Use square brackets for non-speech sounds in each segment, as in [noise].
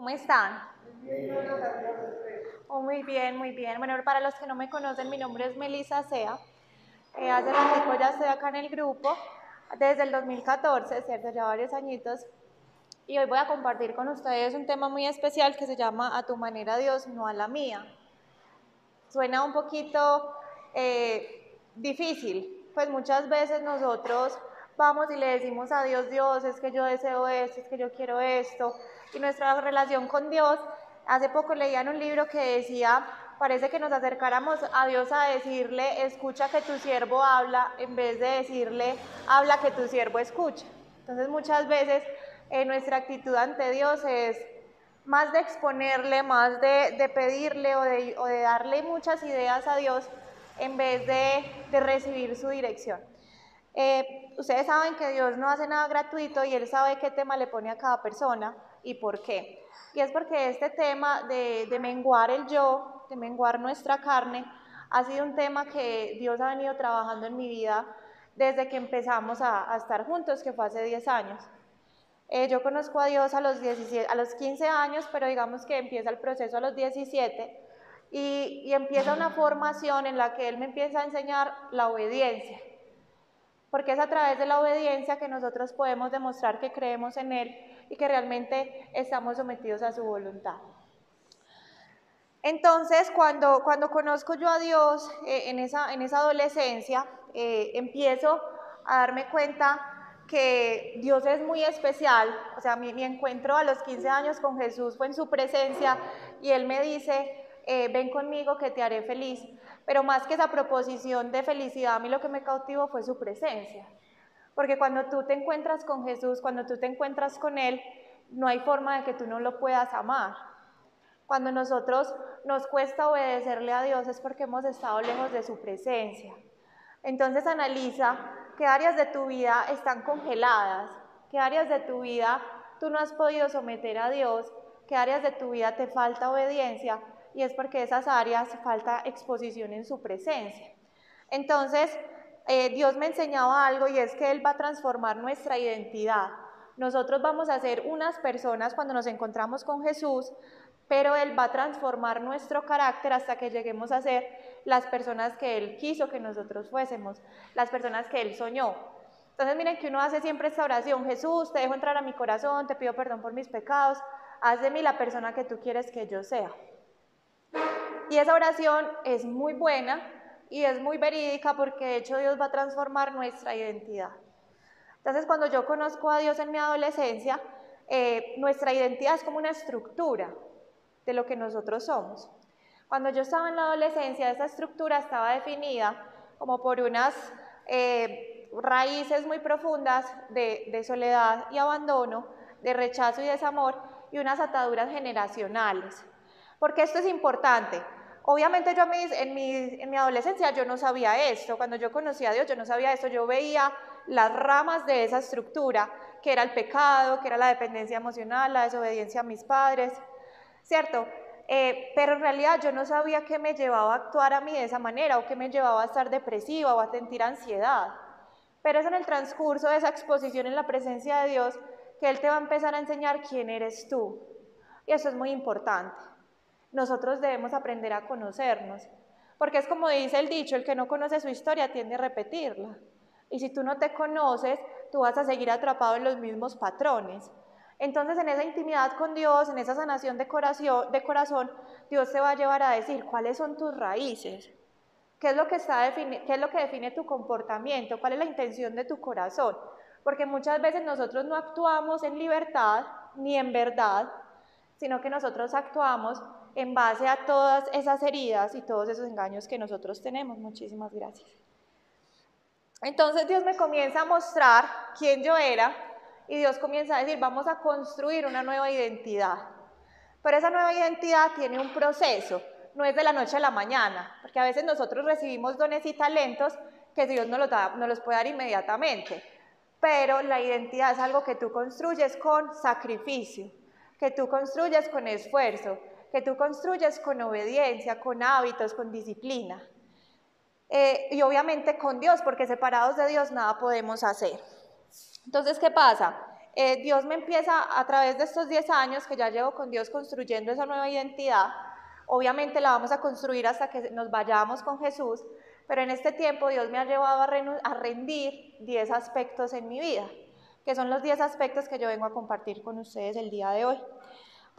¿Cómo están? Oh, muy bien, muy bien. Bueno, para los que no me conocen, mi nombre es Melissa Sea. Eh, hace tiempo ya estoy acá en el grupo, desde el 2014, ¿cierto? Ya varios añitos. Y hoy voy a compartir con ustedes un tema muy especial que se llama A tu manera Dios, no a la mía. Suena un poquito eh, difícil, pues muchas veces nosotros vamos y le decimos a Dios, Dios, es que yo deseo esto, es que yo quiero esto, y nuestra relación con Dios, hace poco leía en un libro que decía, parece que nos acercáramos a Dios a decirle, escucha que tu siervo habla, en vez de decirle, habla que tu siervo escucha. Entonces muchas veces eh, nuestra actitud ante Dios es más de exponerle, más de, pedirle o de, darle muchas ideas a Dios en vez de recibir su dirección. Eh, ustedes saben que Dios no hace nada gratuito y Él sabe qué tema le pone a cada persona y por qué. Y es porque este tema de, menguar el yo, de menguar nuestra carne, ha sido un tema que Dios ha venido trabajando en mi vida desde que empezamos a, estar juntos, que fue hace 10 años. Eh, yo conozco a Dios a los, 17, a los 15 años, pero digamos que empieza el proceso a los 17 y, y empieza una formación en la que Él me empieza a enseñar la obediencia porque es a través de la obediencia que nosotros podemos demostrar que creemos en Él y que realmente estamos sometidos a su voluntad. Entonces, cuando, cuando conozco yo a Dios eh, en, esa, en esa adolescencia, eh, empiezo a darme cuenta que Dios es muy especial. O sea, mi, mi, encuentro a los 15 años con Jesús fue en su presencia y Él me dice, eh, ven conmigo que te haré feliz. Pero más que esa proposición de felicidad, a mí lo que me cautivó fue su presencia. Porque cuando tú te encuentras con Jesús, cuando tú te encuentras con Él, no hay forma de que tú no lo puedas amar. Cuando nosotros nos cuesta obedecerle a Dios es porque hemos estado lejos de su presencia. Entonces analiza qué áreas de tu vida están congeladas, qué áreas de tu vida tú no has podido someter a Dios, qué áreas de tu vida te falta obediencia y es porque esas áreas falta exposición en su presencia. Entonces, eh, Dios me enseñaba algo y es que Él va a transformar nuestra identidad. Nosotros vamos a ser unas personas cuando nos encontramos con Jesús, pero Él va a transformar nuestro carácter hasta que lleguemos a ser las personas que Él quiso que nosotros fuésemos, las personas que Él soñó. Entonces miren que uno hace siempre esta oración, Jesús, te dejo entrar a mi corazón, te pido perdón por mis pecados, haz de mí la persona que tú quieres que yo sea. Y esa oración es muy buena y es muy verídica porque de hecho Dios va a transformar nuestra identidad. Entonces cuando yo conozco a Dios en mi adolescencia, eh, nuestra identidad es como una estructura de lo que nosotros somos. Cuando yo estaba en la adolescencia, esa estructura estaba definida como por unas eh, raíces muy profundas de soledad y abandono, de rechazo y desamor y unas ataduras generacionales. Porque esto es importante. Obviamente yo en mi, en mi adolescencia yo no sabía esto, cuando yo conocía a Dios yo no sabía esto, yo veía las ramas de esa estructura, que era el pecado, que era la dependencia emocional, la desobediencia a mis padres, ¿cierto? Eh, pero en realidad yo no sabía qué me llevaba a actuar a mí de esa manera o qué me llevaba a estar depresiva o a sentir ansiedad. Pero es en el transcurso de esa exposición en la presencia de Dios que Él te va a empezar a enseñar quién eres tú. Y eso es muy importante nosotros debemos aprender a conocernos. Porque es como dice el dicho, el que no conoce su historia tiende a repetirla. Y si tú no te conoces, tú vas a seguir atrapado en los mismos patrones. Entonces en esa intimidad con Dios, en esa sanación de corazón, de corazón Dios te va a llevar a decir cuáles son tus raíces, qué es, lo que está qué es lo que define tu comportamiento, cuál es la intención de tu corazón. Porque muchas veces nosotros no actuamos en libertad ni en verdad, sino que nosotros actuamos en base a todas esas heridas y todos esos engaños que nosotros tenemos. Muchísimas gracias. Entonces Dios me comienza a mostrar quién yo era y Dios comienza a decir, vamos a construir una nueva identidad. Pero esa nueva identidad tiene un proceso, no es de la noche a la mañana, porque a veces nosotros recibimos dones y talentos que Dios no los, da, los puede dar inmediatamente. Pero la identidad es algo que tú construyes con sacrificio, que tú construyes con esfuerzo, que tú construyes con obediencia, con hábitos, con disciplina. Eh, y obviamente con Dios, porque separados de Dios nada podemos hacer. Entonces, ¿qué pasa? eh, Dios me empieza a través de estos 10 años que ya llevo con Dios construyendo esa nueva identidad, obviamente la vamos a construir hasta que nos vayamos con Jesús, pero en este tiempo Dios me ha llevado a, rendir 10 aspectos en mi vida, que son los 10 aspectos que yo vengo a compartir con ustedes el día de hoy.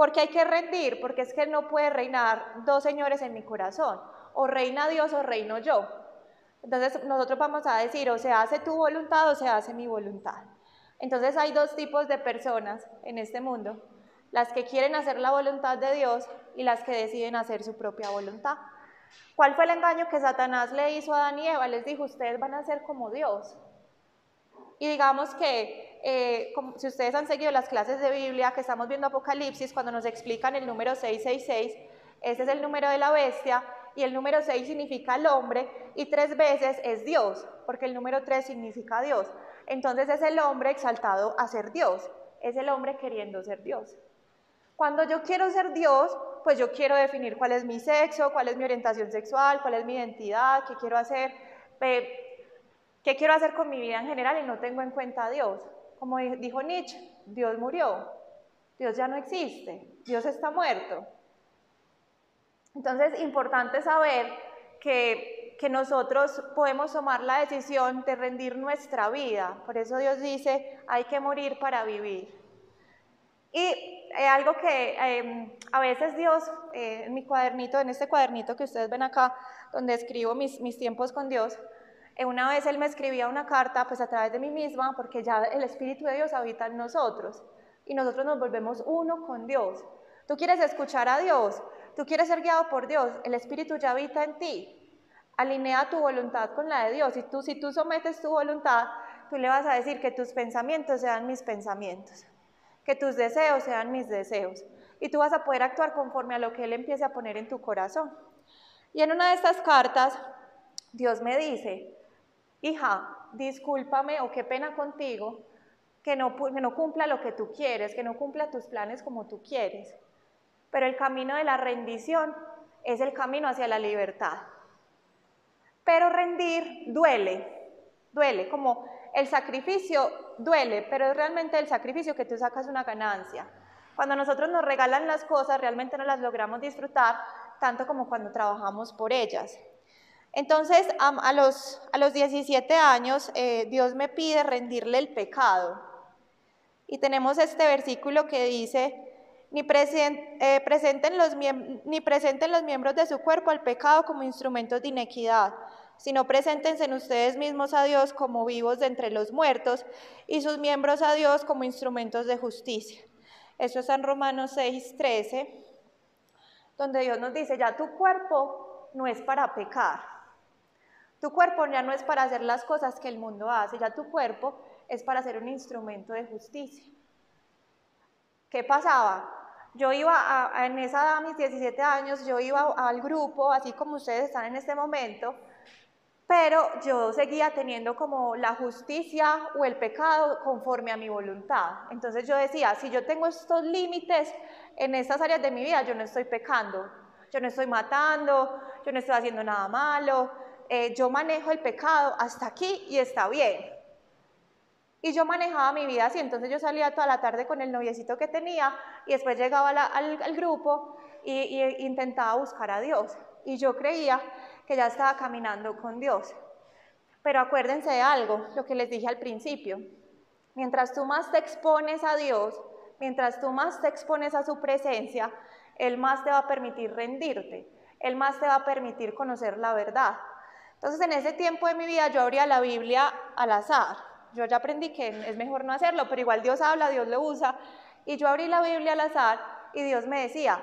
Porque hay que rendir, porque es que no puede reinar dos señores en mi corazón, o reina Dios o reino yo. Entonces nosotros vamos a decir, o se hace tu voluntad o se hace mi voluntad. Entonces hay dos tipos de personas en este mundo, las que quieren hacer la voluntad de Dios y las que deciden hacer su propia voluntad. ¿Cuál fue el engaño que Satanás le hizo a Adán y? Les dijo, ustedes van a ser como Dios. Y digamos que eh, si ustedes han seguido las clases de Biblia que estamos viendo Apocalipsis, cuando nos explican el número 666, ese es el número de la bestia, y el número 6 significa el hombre, y tres veces es Dios, porque el número 3 significa Dios. Entonces es el hombre exaltado a ser Dios, es el hombre queriendo ser Dios. Cuando yo quiero ser Dios, pues yo quiero definir cuál es mi sexo, cuál es mi orientación sexual, cuál es mi identidad, qué quiero hacer, qué quiero hacer con mi vida en general y no tengo en cuenta a Dios. Como dijo Nietzsche, Dios murió, Dios ya no existe, Dios está muerto. Entonces, importante saber que, que, nosotros podemos tomar la decisión de rendir nuestra vida. Por eso Dios dice, hay que morir para vivir. Y eh, algo que em, a veces Dios, eh, en mi cuadernito, en este cuadernito que ustedes ven acá, donde escribo mis, mis tiempos con Dios, una vez Él me escribía una carta pues a través de mí misma, porque ya el Espíritu de Dios habita en nosotros y nosotros nos volvemos uno con Dios. Tú quieres escuchar a Dios, tú quieres ser guiado por Dios, el Espíritu ya habita en ti. Alinea tu voluntad con la de Dios. Y tú, si tú sometes tu voluntad, tú le vas a decir que tus pensamientos sean mis pensamientos, que tus deseos sean mis deseos. Y tú vas a poder actuar conforme a lo que Él empiece a poner en tu corazón. Y en una de estas cartas, Dios me dice, hija, discúlpame o qué pena contigo, que no, que no cumpla lo que tú quieres, que no cumpla tus planes como tú quieres pero el camino de la rendición es el camino hacia la libertad. Pero rendir duele, duele, como el sacrificio duele, pero es realmente el sacrificio que tú sacas una ganancia. Cuando nosotros nos regalan las cosas, realmente no las logramos disfrutar tanto como cuando trabajamos por ellas. Entonces, a, los, a los 17 años, eh, Dios me pide rendirle el pecado. Y tenemos este versículo que dice, ni, eh, presenten los ni presenten los miembros de su cuerpo al pecado como instrumentos de inequidad, sino preséntense en ustedes mismos a Dios como vivos de entre los muertos y sus miembros a Dios como instrumentos de justicia. Eso es en Romanos 6, 13, donde Dios nos dice, ya tu cuerpo no es para pecar, tu cuerpo ya no es para hacer las cosas que el mundo hace, ya tu cuerpo es para ser un instrumento de justicia. ¿Qué pasaba? Yo iba en esa edad, mis 17 años, yo iba al grupo, así como ustedes están en este momento, pero yo seguía teniendo como la justicia o el pecado conforme a mi voluntad. Entonces yo decía, si yo tengo estos límites en estas áreas de mi vida, yo no estoy pecando, yo no estoy matando, yo no estoy haciendo nada malo, eh, yo manejo el pecado hasta aquí y está bien. Y yo manejaba mi vida así, entonces yo salía toda la tarde con el noviecito que tenía y después llegaba al, grupo e intentaba buscar a Dios. Y yo creía que ya estaba caminando con Dios. Pero acuérdense de algo, lo que les dije al principio. Mientras tú más te expones a Dios, mientras tú más te expones a su presencia, Él más te va a permitir rendirte, Él más te va a permitir conocer la verdad. Entonces en ese tiempo de mi vida yo abría la Biblia al azar yo ya aprendí que es mejor no hacerlo, pero igual Dios habla, Dios lo usa. Y yo abrí la Biblia al azar y Dios me decía,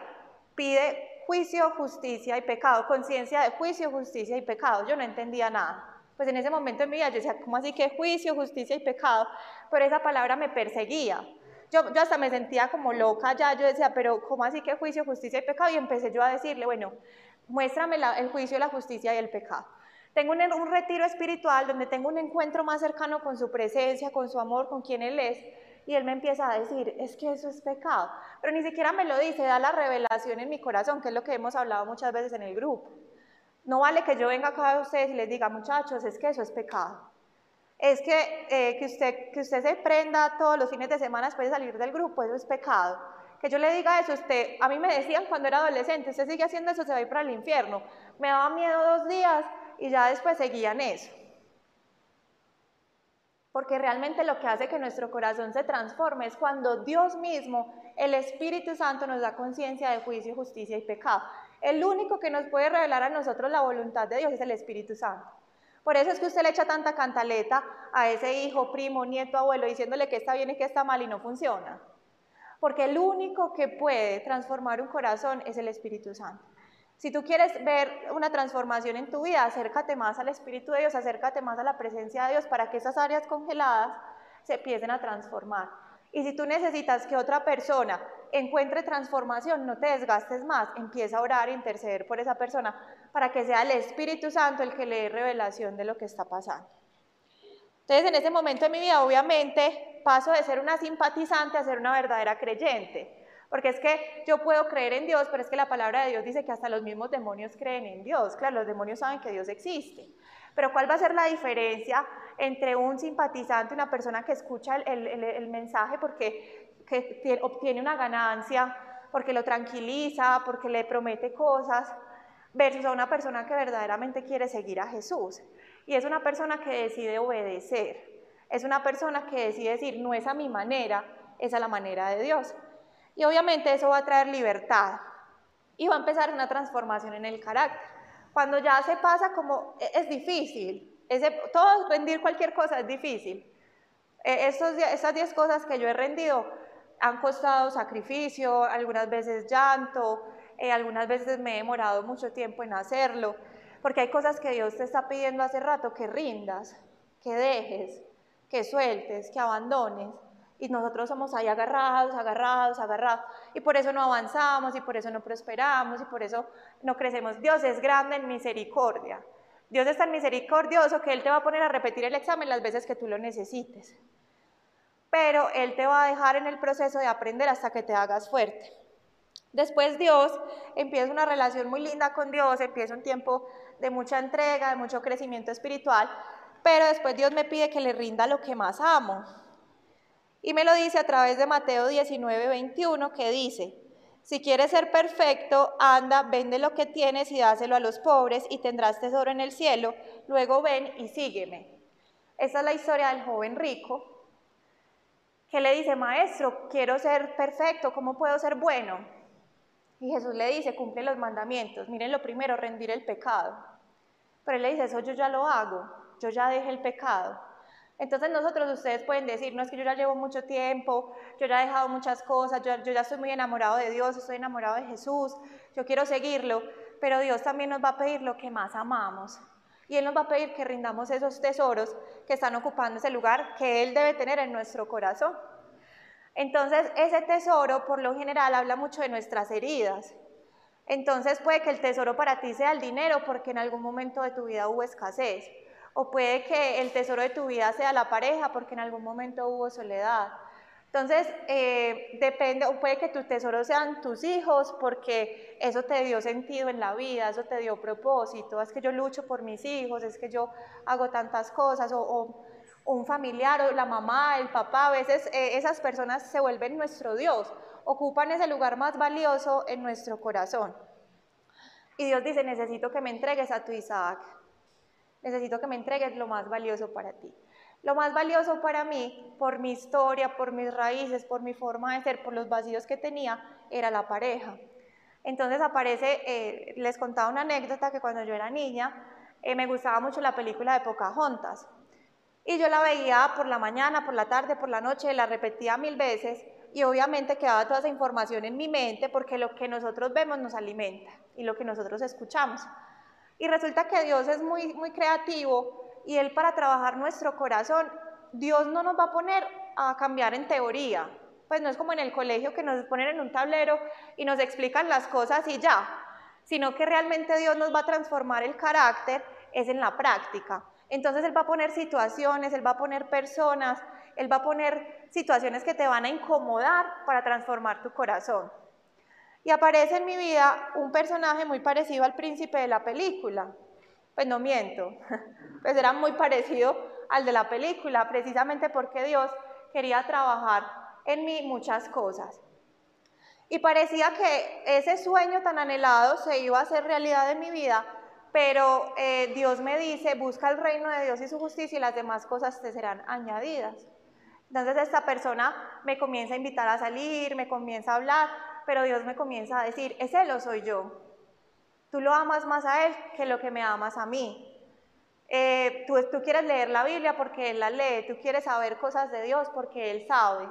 pide juicio, justicia y pecado, conciencia de juicio, justicia y pecado. Yo no entendía nada. Pues en ese momento en mi vida yo decía, ¿cómo así que juicio, justicia y pecado? Pero esa palabra me perseguía. Yo, hasta me sentía como loca ya, yo decía, pero ¿cómo así que juicio, justicia y pecado? Y empecé yo a decirle, bueno, muéstrame el juicio, la justicia y el pecado. Tengo un, retiro espiritual donde tengo un encuentro más cercano con su presencia, con su amor, con quien Él es. Y Él me empieza a decir, es que eso es pecado. Pero ni siquiera me lo dice, da la revelación en mi corazón, que es lo que hemos hablado muchas veces en el grupo. No vale que yo venga acá a ustedes y les diga, muchachos, es que eso es pecado. es que, eh, que, usted, que usted se prenda todos los fines de semana después de salir del grupo, eso es pecado. Que yo le diga eso, usted, a mí me decían cuando era adolescente, usted sigue haciendo eso, se va a ir para el infierno. Me daba miedo dos días y ya después seguían eso. Porque realmente lo que hace que nuestro corazón se transforme es cuando Dios mismo, el Espíritu Santo, nos da conciencia de juicio, justicia y pecado. El único que nos puede revelar a nosotros la voluntad de Dios es el Espíritu Santo. Por eso es que usted le echa tanta cantaleta a ese hijo, primo, nieto, abuelo, diciéndole que está bien y que está mal y no funciona. Porque el único que puede transformar un corazón es el Espíritu Santo. Si tú quieres ver una transformación en tu vida, acércate más al Espíritu de Dios, acércate más a la presencia de Dios para que esas áreas congeladas se empiecen a transformar. Y si tú necesitas que otra persona encuentre transformación, no te desgastes más, empieza a orar e interceder por esa persona para que sea el Espíritu Santo el que le dé revelación de lo que está pasando. Entonces, en ese momento de mi vida, obviamente, paso de ser una simpatizante a ser una verdadera creyente. Porque es que yo puedo creer en Dios, pero es que la palabra de Dios dice que hasta los mismos demonios creen en Dios. Claro, los demonios saben que Dios existe. Pero ¿cuál va a ser la diferencia entre un simpatizante, una persona que escucha el, mensaje porque obtiene una ganancia, porque lo tranquiliza, porque le promete cosas, versus a una persona que verdaderamente quiere seguir a Jesús? Y es una persona que decide obedecer. Es una persona que decide decir, no es a mi manera, es a la manera de Dios. Y obviamente eso va a traer libertad y va a empezar una transformación en el carácter. Cuando ya se pasa como, e, es difícil, todo rendir cualquier cosa es difícil. E, estos, estas 10 cosas que yo he rendido han costado sacrificio, algunas veces llanto, eh, algunas veces me he demorado mucho tiempo en hacerlo, porque hay cosas que Dios te está pidiendo hace rato que rindas, que dejes, que sueltes, que abandones. Y nosotros somos ahí agarrados, agarrados, agarrados. Y por eso no avanzamos, y por eso no prosperamos, y por eso no crecemos. Dios es grande en misericordia. Dios es tan misericordioso que Él te va a poner a repetir el examen las veces que tú lo necesites. Pero Él te va a dejar en el proceso de aprender hasta que te hagas fuerte. Después Dios empieza una relación muy linda con Dios, empieza un tiempo de mucha entrega, de mucho crecimiento espiritual, pero después Dios me pide que le rinda lo que más amo. Y me lo dice a través de Mateo 19, 21, que dice, si quieres ser perfecto, anda, vende lo que tienes y dáselo a los pobres y tendrás tesoro en el cielo, luego ven y sígueme. Esa es la historia del joven rico que le dice, maestro, quiero ser perfecto, ¿cómo puedo ser bueno? Y Jesús le dice, cumple los mandamientos. Miren lo primero, rendir el pecado. Pero él le dice, eso yo ya lo hago, yo ya dejé el pecado. Entonces nosotros, ustedes pueden decir, no es que yo ya llevo mucho tiempo, yo ya he dejado muchas cosas, yo, ya estoy muy enamorado de Dios, estoy enamorado de Jesús, yo quiero seguirlo, pero Dios también nos va a pedir lo que más amamos. Y Él nos va a pedir que rindamos esos tesoros que están ocupando ese lugar que Él debe tener en nuestro corazón. Entonces, ese tesoro, por lo general, habla mucho de nuestras heridas. Entonces, puede que el tesoro para ti sea el dinero porque en algún momento de tu vida hubo escasez o puede que el tesoro de tu vida sea la pareja porque en algún momento hubo soledad. Entonces, eh, depende, o puede que tu tesoro sean tus hijos porque eso te dio sentido en la vida, eso te dio propósito, es que yo lucho por mis hijos, es que yo hago tantas cosas, o, un familiar, o la mamá, el papá, a veces eh, esas personas se vuelven nuestro Dios, ocupan ese lugar más valioso en nuestro corazón. Y Dios dice, necesito que me entregues a tu Isaac, necesito que me entregues lo más valioso para ti. Lo más valioso para mí, por mi historia, por mis raíces, por mi forma de ser, por los vacíos que tenía, era la pareja. Entonces aparece, eh, les contaba una anécdota que cuando yo era niña, eh, me gustaba mucho la película de Pocahontas. Y yo la veía por la mañana, por la tarde, por la noche, la repetía mil veces y obviamente quedaba toda esa información en mi mente porque lo que nosotros vemos nos alimenta y lo que nosotros escuchamos. Y resulta que Dios es muy, muy creativo y Él para trabajar nuestro corazón, Dios no nos va a poner a cambiar en teoría. Pues no es como en el colegio que nos ponen en un tablero y nos explican las cosas y ya, sino que realmente Dios nos va a transformar el carácter, es en la práctica. Entonces Él va a poner situaciones, Él va a poner personas, Él va a poner situaciones que te van a incomodar para transformar tu corazón. Y aparece en mi vida un personaje muy parecido al príncipe de la película. Pues no miento, [laughs] pues era muy parecido al de la película, precisamente porque Dios quería trabajar en mí muchas cosas. Y parecía que ese sueño tan anhelado se iba a hacer realidad en mi vida, pero eh, Dios me dice, busca el reino de Dios y su justicia y las demás cosas te serán añadidas. Entonces esta persona me comienza a invitar a salir, me comienza a hablar, pero Dios me comienza a decir, es Él o soy yo. Tú lo amas más a Él que lo que me amas a mí. Eh, tú, tú quieres leer la Biblia porque Él la lee, tú quieres saber cosas de Dios porque Él sabe.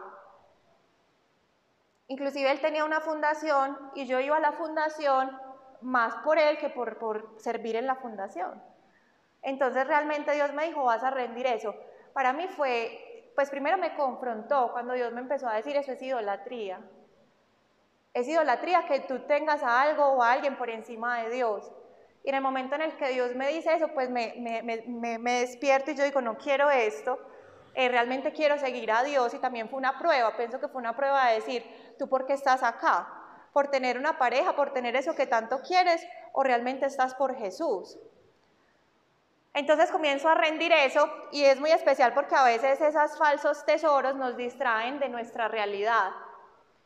Inclusive Él tenía una fundación y yo iba a la fundación más por Él que por, por servir en la fundación. Entonces realmente Dios me dijo, vas a rendir eso. Para mí fue, pues primero me confrontó cuando Dios me empezó a decir, eso es idolatría. Es idolatría que tú tengas a algo o a alguien por encima de Dios. Y en el momento en el que Dios me dice eso, pues me, despierto y yo digo, no quiero esto, eh, realmente quiero seguir a Dios y también fue una prueba, pienso que fue una prueba de decir, ¿tú por qué estás acá? ¿Por tener una pareja, por tener eso que tanto quieres o realmente estás por Jesús? Entonces comienzo a rendir eso y es muy especial porque a veces esos falsos tesoros nos distraen de nuestra realidad.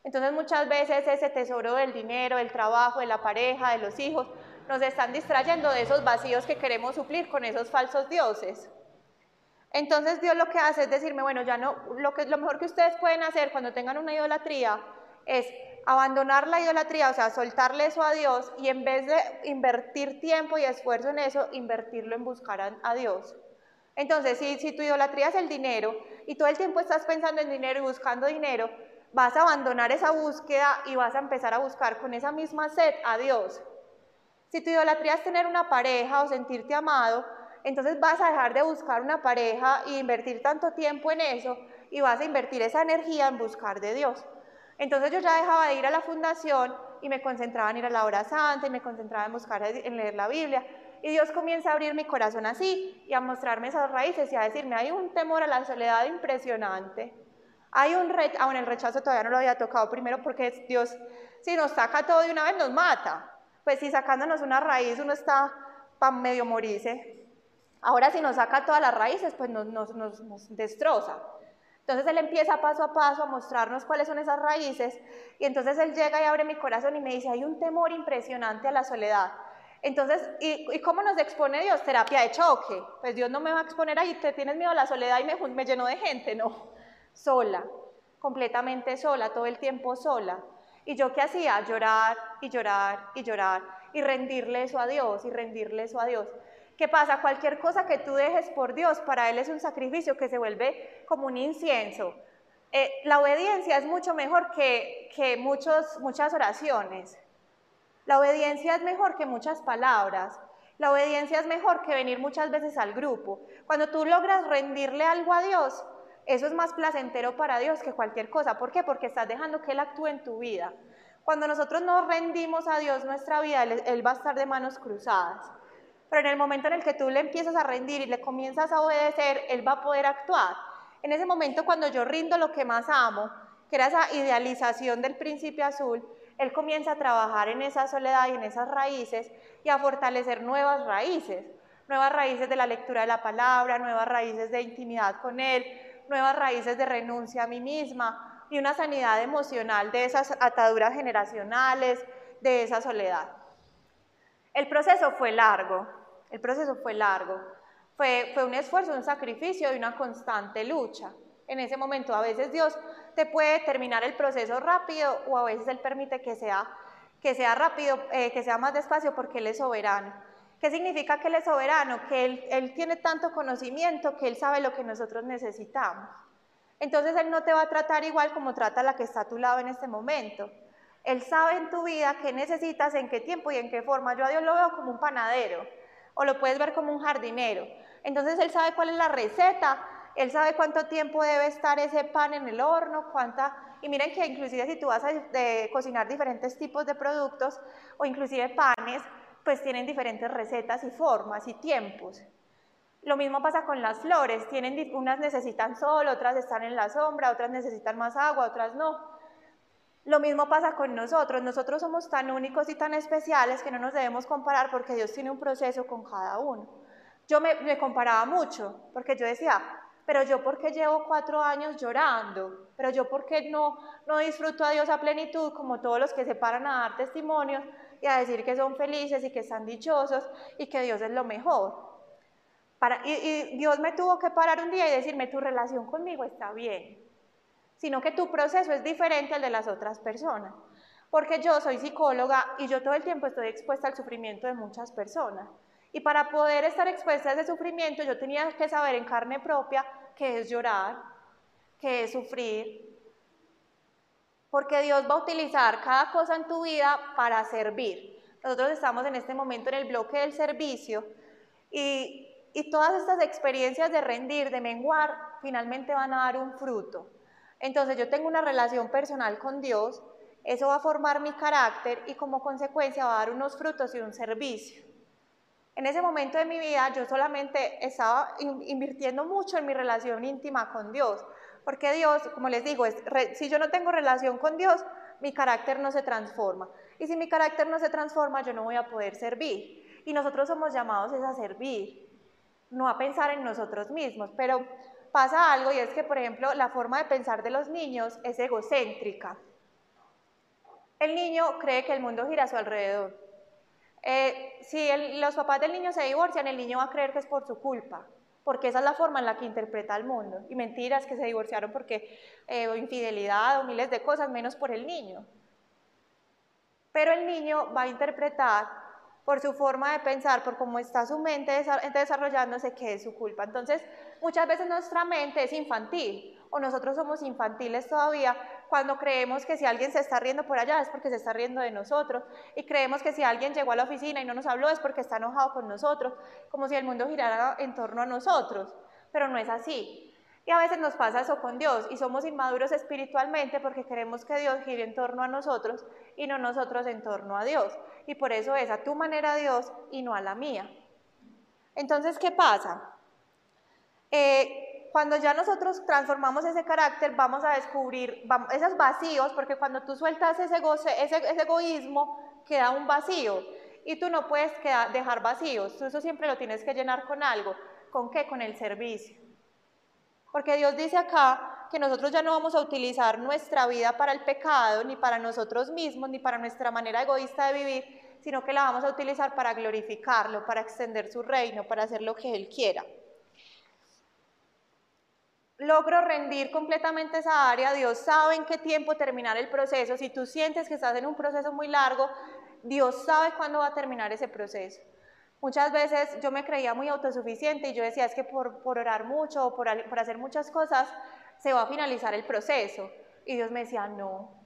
Entonces muchas veces ese tesoro del dinero, del trabajo, de la pareja, de los hijos, nos están distrayendo de esos vacíos que queremos suplir con esos falsos dioses. Entonces Dios lo que hace es decirme, bueno, ya no, lo, que, mejor que ustedes pueden hacer cuando tengan una idolatría es abandonar la idolatría, o sea, soltarle eso a Dios y en vez de invertir tiempo y esfuerzo en eso, invertirlo en buscar a, Dios. Entonces, si, si tu idolatría es el dinero y todo el tiempo estás pensando en dinero y buscando dinero, vas a abandonar esa búsqueda y vas a empezar a buscar con esa misma sed a Dios. Si tu idolatría es tener una pareja o sentirte amado, entonces vas a dejar de buscar una pareja e invertir tanto tiempo en eso y vas a invertir esa energía en buscar de Dios. Entonces yo ya dejaba de ir a la fundación y me concentraba en ir a la hora santa y me concentraba en buscar, en leer la Biblia. Y Dios comienza a abrir mi corazón así y a mostrarme esas raíces y a decirme, hay un temor a la soledad impresionante. Hay un rechazo, aún el rechazo todavía no lo había tocado primero porque Dios, si nos saca todo de una vez, nos mata. Pues si sacándonos una raíz uno está para medio morirse. Ahora si nos saca todas las raíces, pues nos, nos, nos, destroza. Entonces Él empieza paso a paso a mostrarnos cuáles son esas raíces y entonces Él llega y abre mi corazón y me dice, hay un temor impresionante a la soledad. Entonces, ¿y, cómo nos expone Dios? Terapia de choque. Pues Dios no me va a exponer ahí, te tienes miedo a la soledad y me, me llenó de gente, no sola, completamente sola, todo el tiempo sola. ¿Y yo qué hacía? Llorar y llorar y llorar y rendirle eso a Dios y rendirle eso a Dios. ¿Qué pasa? Cualquier cosa que tú dejes por Dios, para Él es un sacrificio que se vuelve como un incienso. Eh, la obediencia es mucho mejor que, que muchos, muchas oraciones. La obediencia es mejor que muchas palabras. La obediencia es mejor que venir muchas veces al grupo. Cuando tú logras rendirle algo a Dios, eso es más placentero para Dios que cualquier cosa. ¿Por qué? Porque estás dejando que Él actúe en tu vida. Cuando nosotros nos rendimos a Dios nuestra vida, Él, va a estar de manos cruzadas. Pero en el momento en el que tú le empiezas a rendir y le comienzas a obedecer, Él va a poder actuar. En ese momento cuando yo rindo lo que más amo, que era esa idealización del príncipe azul, Él comienza a trabajar en esa soledad y en esas raíces y a fortalecer nuevas raíces. Nuevas raíces de la lectura de la palabra, nuevas raíces de intimidad con Él, nuevas raíces de renuncia a mí misma y una sanidad emocional de esas ataduras generacionales, de esa soledad. El proceso fue largo, el proceso fue largo. Fue, fue un esfuerzo, un sacrificio y una constante lucha. En ese momento a veces Dios te puede terminar el proceso rápido o a veces Él permite que sea, que sea rápido, eh, que sea más despacio porque Él es soberano. ¿Qué significa que Él es soberano? Que él, tiene tanto conocimiento que Él sabe lo que nosotros necesitamos. Entonces Él no te va a tratar igual como trata la que está a tu lado en este momento. Él sabe en tu vida qué necesitas, en qué tiempo y en qué forma. Yo a Dios lo veo como un panadero o lo puedes ver como un jardinero. Entonces Él sabe cuál es la receta, Él sabe cuánto tiempo debe estar ese pan en el horno, cuánta... Y miren que inclusive si tú vas a cocinar diferentes tipos de productos o inclusive panes, pues tienen diferentes recetas y formas y tiempos. Lo mismo pasa con las flores, tienen, unas necesitan sol, otras están en la sombra, otras necesitan más agua, otras no. Lo mismo pasa con nosotros, nosotros somos tan únicos y tan especiales que no nos debemos comparar porque Dios tiene un proceso con cada uno. yo me, comparaba mucho, porque yo decía, pero yo porque llevo cuatro años llorando, pero yo porque no, no disfruto a Dios a plenitud como todos los que se paran a dar testimonios y a decir que son felices y que están dichosos y que Dios es lo mejor. Para, y, y Dios me tuvo que parar un día y decirme, tu relación conmigo está bien, sino que tu proceso es diferente al de las otras personas. Porque yo soy psicóloga y yo todo el tiempo estoy expuesta al sufrimiento de muchas personas. Y para poder estar expuesta a ese sufrimiento, yo tenía que saber en carne propia qué es llorar, qué es sufrir. Porque Dios va a utilizar cada cosa en tu vida para servir. Nosotros estamos en este momento en el bloque del servicio y, y todas estas experiencias de rendir, de menguar, finalmente van a dar un fruto. Entonces yo tengo una relación personal con Dios, eso va a formar mi carácter y como consecuencia va a dar unos frutos y un servicio. En ese momento de mi vida yo solamente estaba invirtiendo mucho en mi relación íntima con Dios, porque Dios, como les digo, si yo no tengo relación con Dios, mi carácter no se transforma. Y si mi carácter no se transforma, yo no voy a poder servir. Y nosotros somos llamados a servir, no a pensar en nosotros mismos. Pero pasa algo y es que, por ejemplo, la forma de pensar de los niños es egocéntrica. El niño cree que el mundo gira a su alrededor. Eh, si los papás del niño se divorcian, el niño va a creer que es por su culpa, porque esa es la forma en la que interpreta el mundo. Y mentiras que se divorciaron porque eh, infidelidad o miles de cosas, menos por el niño. Pero el niño va a interpretar por su forma de pensar, por cómo está su mente desarrollándose, que es su culpa. Entonces, muchas veces nuestra mente es infantil o nosotros somos infantiles todavía cuando creemos que si alguien se está riendo por allá es porque se está riendo de nosotros y creemos que si alguien llegó a la oficina y no nos habló es porque está enojado con nosotros, como si el mundo girara en torno a nosotros, pero no es así. Y a veces nos pasa eso con Dios y somos inmaduros espiritualmente porque queremos que Dios gire en torno a nosotros y no nosotros en torno a Dios. Y por eso es a tu manera Dios y no a la mía. Entonces, ¿qué pasa? Eh, cuando ya nosotros transformamos ese carácter, vamos a descubrir esos vacíos, porque cuando tú sueltas ese, ese, egoísmo, queda un vacío. Y tú no puedes dejar vacíos, tú eso siempre lo tienes que llenar con algo. ¿Con qué? Con el servicio. Porque Dios dice acá que nosotros ya no vamos a utilizar nuestra vida para el pecado, ni para nosotros mismos, ni para nuestra manera egoísta de vivir, sino que la vamos a utilizar para glorificarlo, para extender su reino, para hacer lo que Él quiera. Logro rendir completamente esa área, Dios sabe en qué tiempo terminar el proceso. Si tú sientes que estás en un proceso muy largo, Dios sabe cuándo va a terminar ese proceso. Muchas veces yo me creía muy autosuficiente y yo decía, es que por, orar mucho o por, hacer muchas cosas se va a finalizar el proceso. Y Dios me decía, no,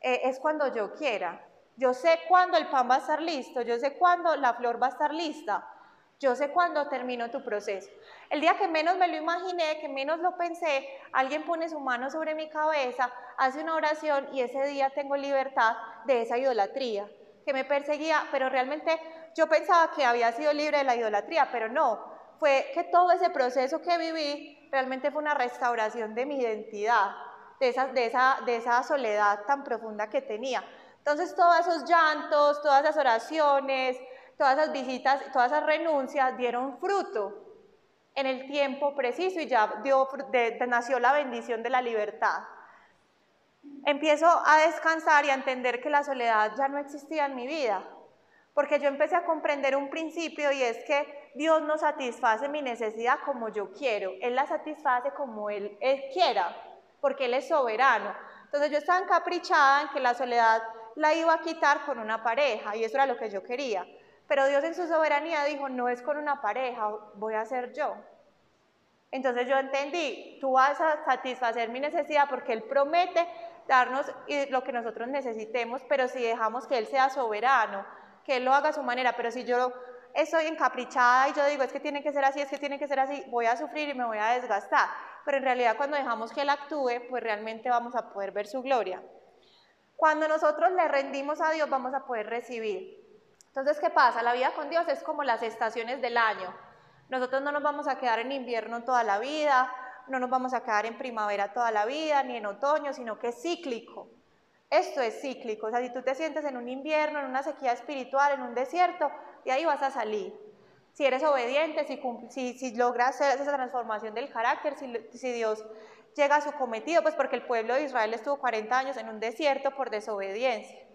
eh, es cuando yo quiera. Yo sé cuándo el pan va a estar listo, yo sé cuándo la flor va a estar lista, yo sé cuándo termino tu proceso. El día que menos me lo imaginé, que menos lo pensé, alguien pone su mano sobre mi cabeza, hace una oración y ese día tengo libertad de esa idolatría que me perseguía, pero realmente yo pensaba que había sido libre de la idolatría, pero no, fue que todo ese proceso que viví realmente fue una restauración de mi identidad, de esa, soledad tan profunda que tenía. Entonces todos esos llantos, todas esas oraciones, todas esas visitas, todas esas renuncias dieron fruto en el tiempo preciso y ya dio, nació la bendición de la libertad. Empiezo a descansar y a entender que la soledad ya no existía en mi vida, porque yo empecé a comprender un principio y es que Dios no satisface mi necesidad como yo quiero, Él la satisface como Él, quiera, porque Él es soberano. Entonces yo estaba encaprichada en que la soledad la iba a quitar con una pareja y eso era lo que yo quería. Pero Dios en su soberanía dijo, no es con una pareja, voy a ser yo. Entonces yo entendí, tú vas a satisfacer mi necesidad porque Él promete darnos lo que nosotros necesitemos, pero si dejamos que Él sea soberano, que Él lo haga a su manera, pero si yo estoy encaprichada y yo digo, es que tiene que ser así, es que tiene que ser así, voy a sufrir y me voy a desgastar. Pero en realidad cuando dejamos que Él actúe, pues realmente vamos a poder ver su gloria. Cuando nosotros le rendimos a Dios, vamos a poder recibir. Entonces, ¿qué pasa? La vida con Dios es como las estaciones del año. Nosotros no nos vamos a quedar en invierno toda la vida, no nos vamos a quedar en primavera toda la vida, ni en otoño, sino que es cíclico. Esto es cíclico, o sea, si tú te sientes en un invierno, en una sequía espiritual, en un desierto, de ahí vas a salir. si eres obediente, si, si, logras esa transformación del carácter, si, si Dios llega a su cometido, pues porque el pueblo de Israel estuvo 40 años en un desierto por desobediencia.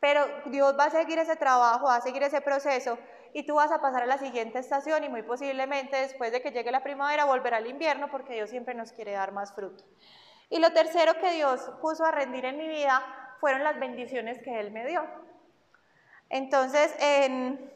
Pero Dios va a seguir ese trabajo, va a seguir ese proceso y tú vas a pasar a la siguiente estación y muy posiblemente después de que llegue la primavera volverá al invierno porque Dios siempre nos quiere dar más fruto. Y lo tercero que Dios puso a rendir en mi vida fueron las bendiciones que Él me dio. Entonces, en,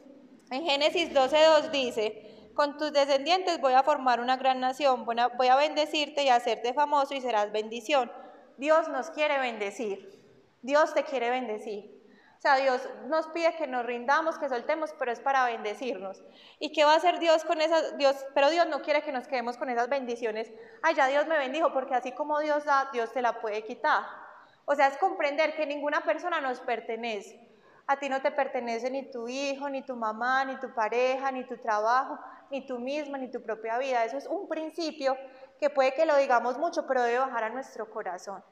en Génesis 12.2 dice, con tus descendientes voy a formar una gran nación, voy a bendecirte y hacerte famoso y serás bendición. Dios nos quiere bendecir, Dios te quiere bendecir. O sea, Dios nos pide que nos rindamos, que soltemos, pero es para bendecirnos. ¿Y qué va a hacer Dios con esas? Dios, pero Dios no quiere que nos quedemos con esas bendiciones. Ay, ya Dios me bendijo, porque así como Dios da, Dios te la puede quitar. O sea, es comprender que ninguna persona nos pertenece. A ti no te pertenece ni tu hijo, ni tu mamá, ni tu pareja, ni tu trabajo, ni tú misma, ni tu propia vida. Eso es un principio que puede que lo digamos mucho, pero debe bajar a nuestro corazón.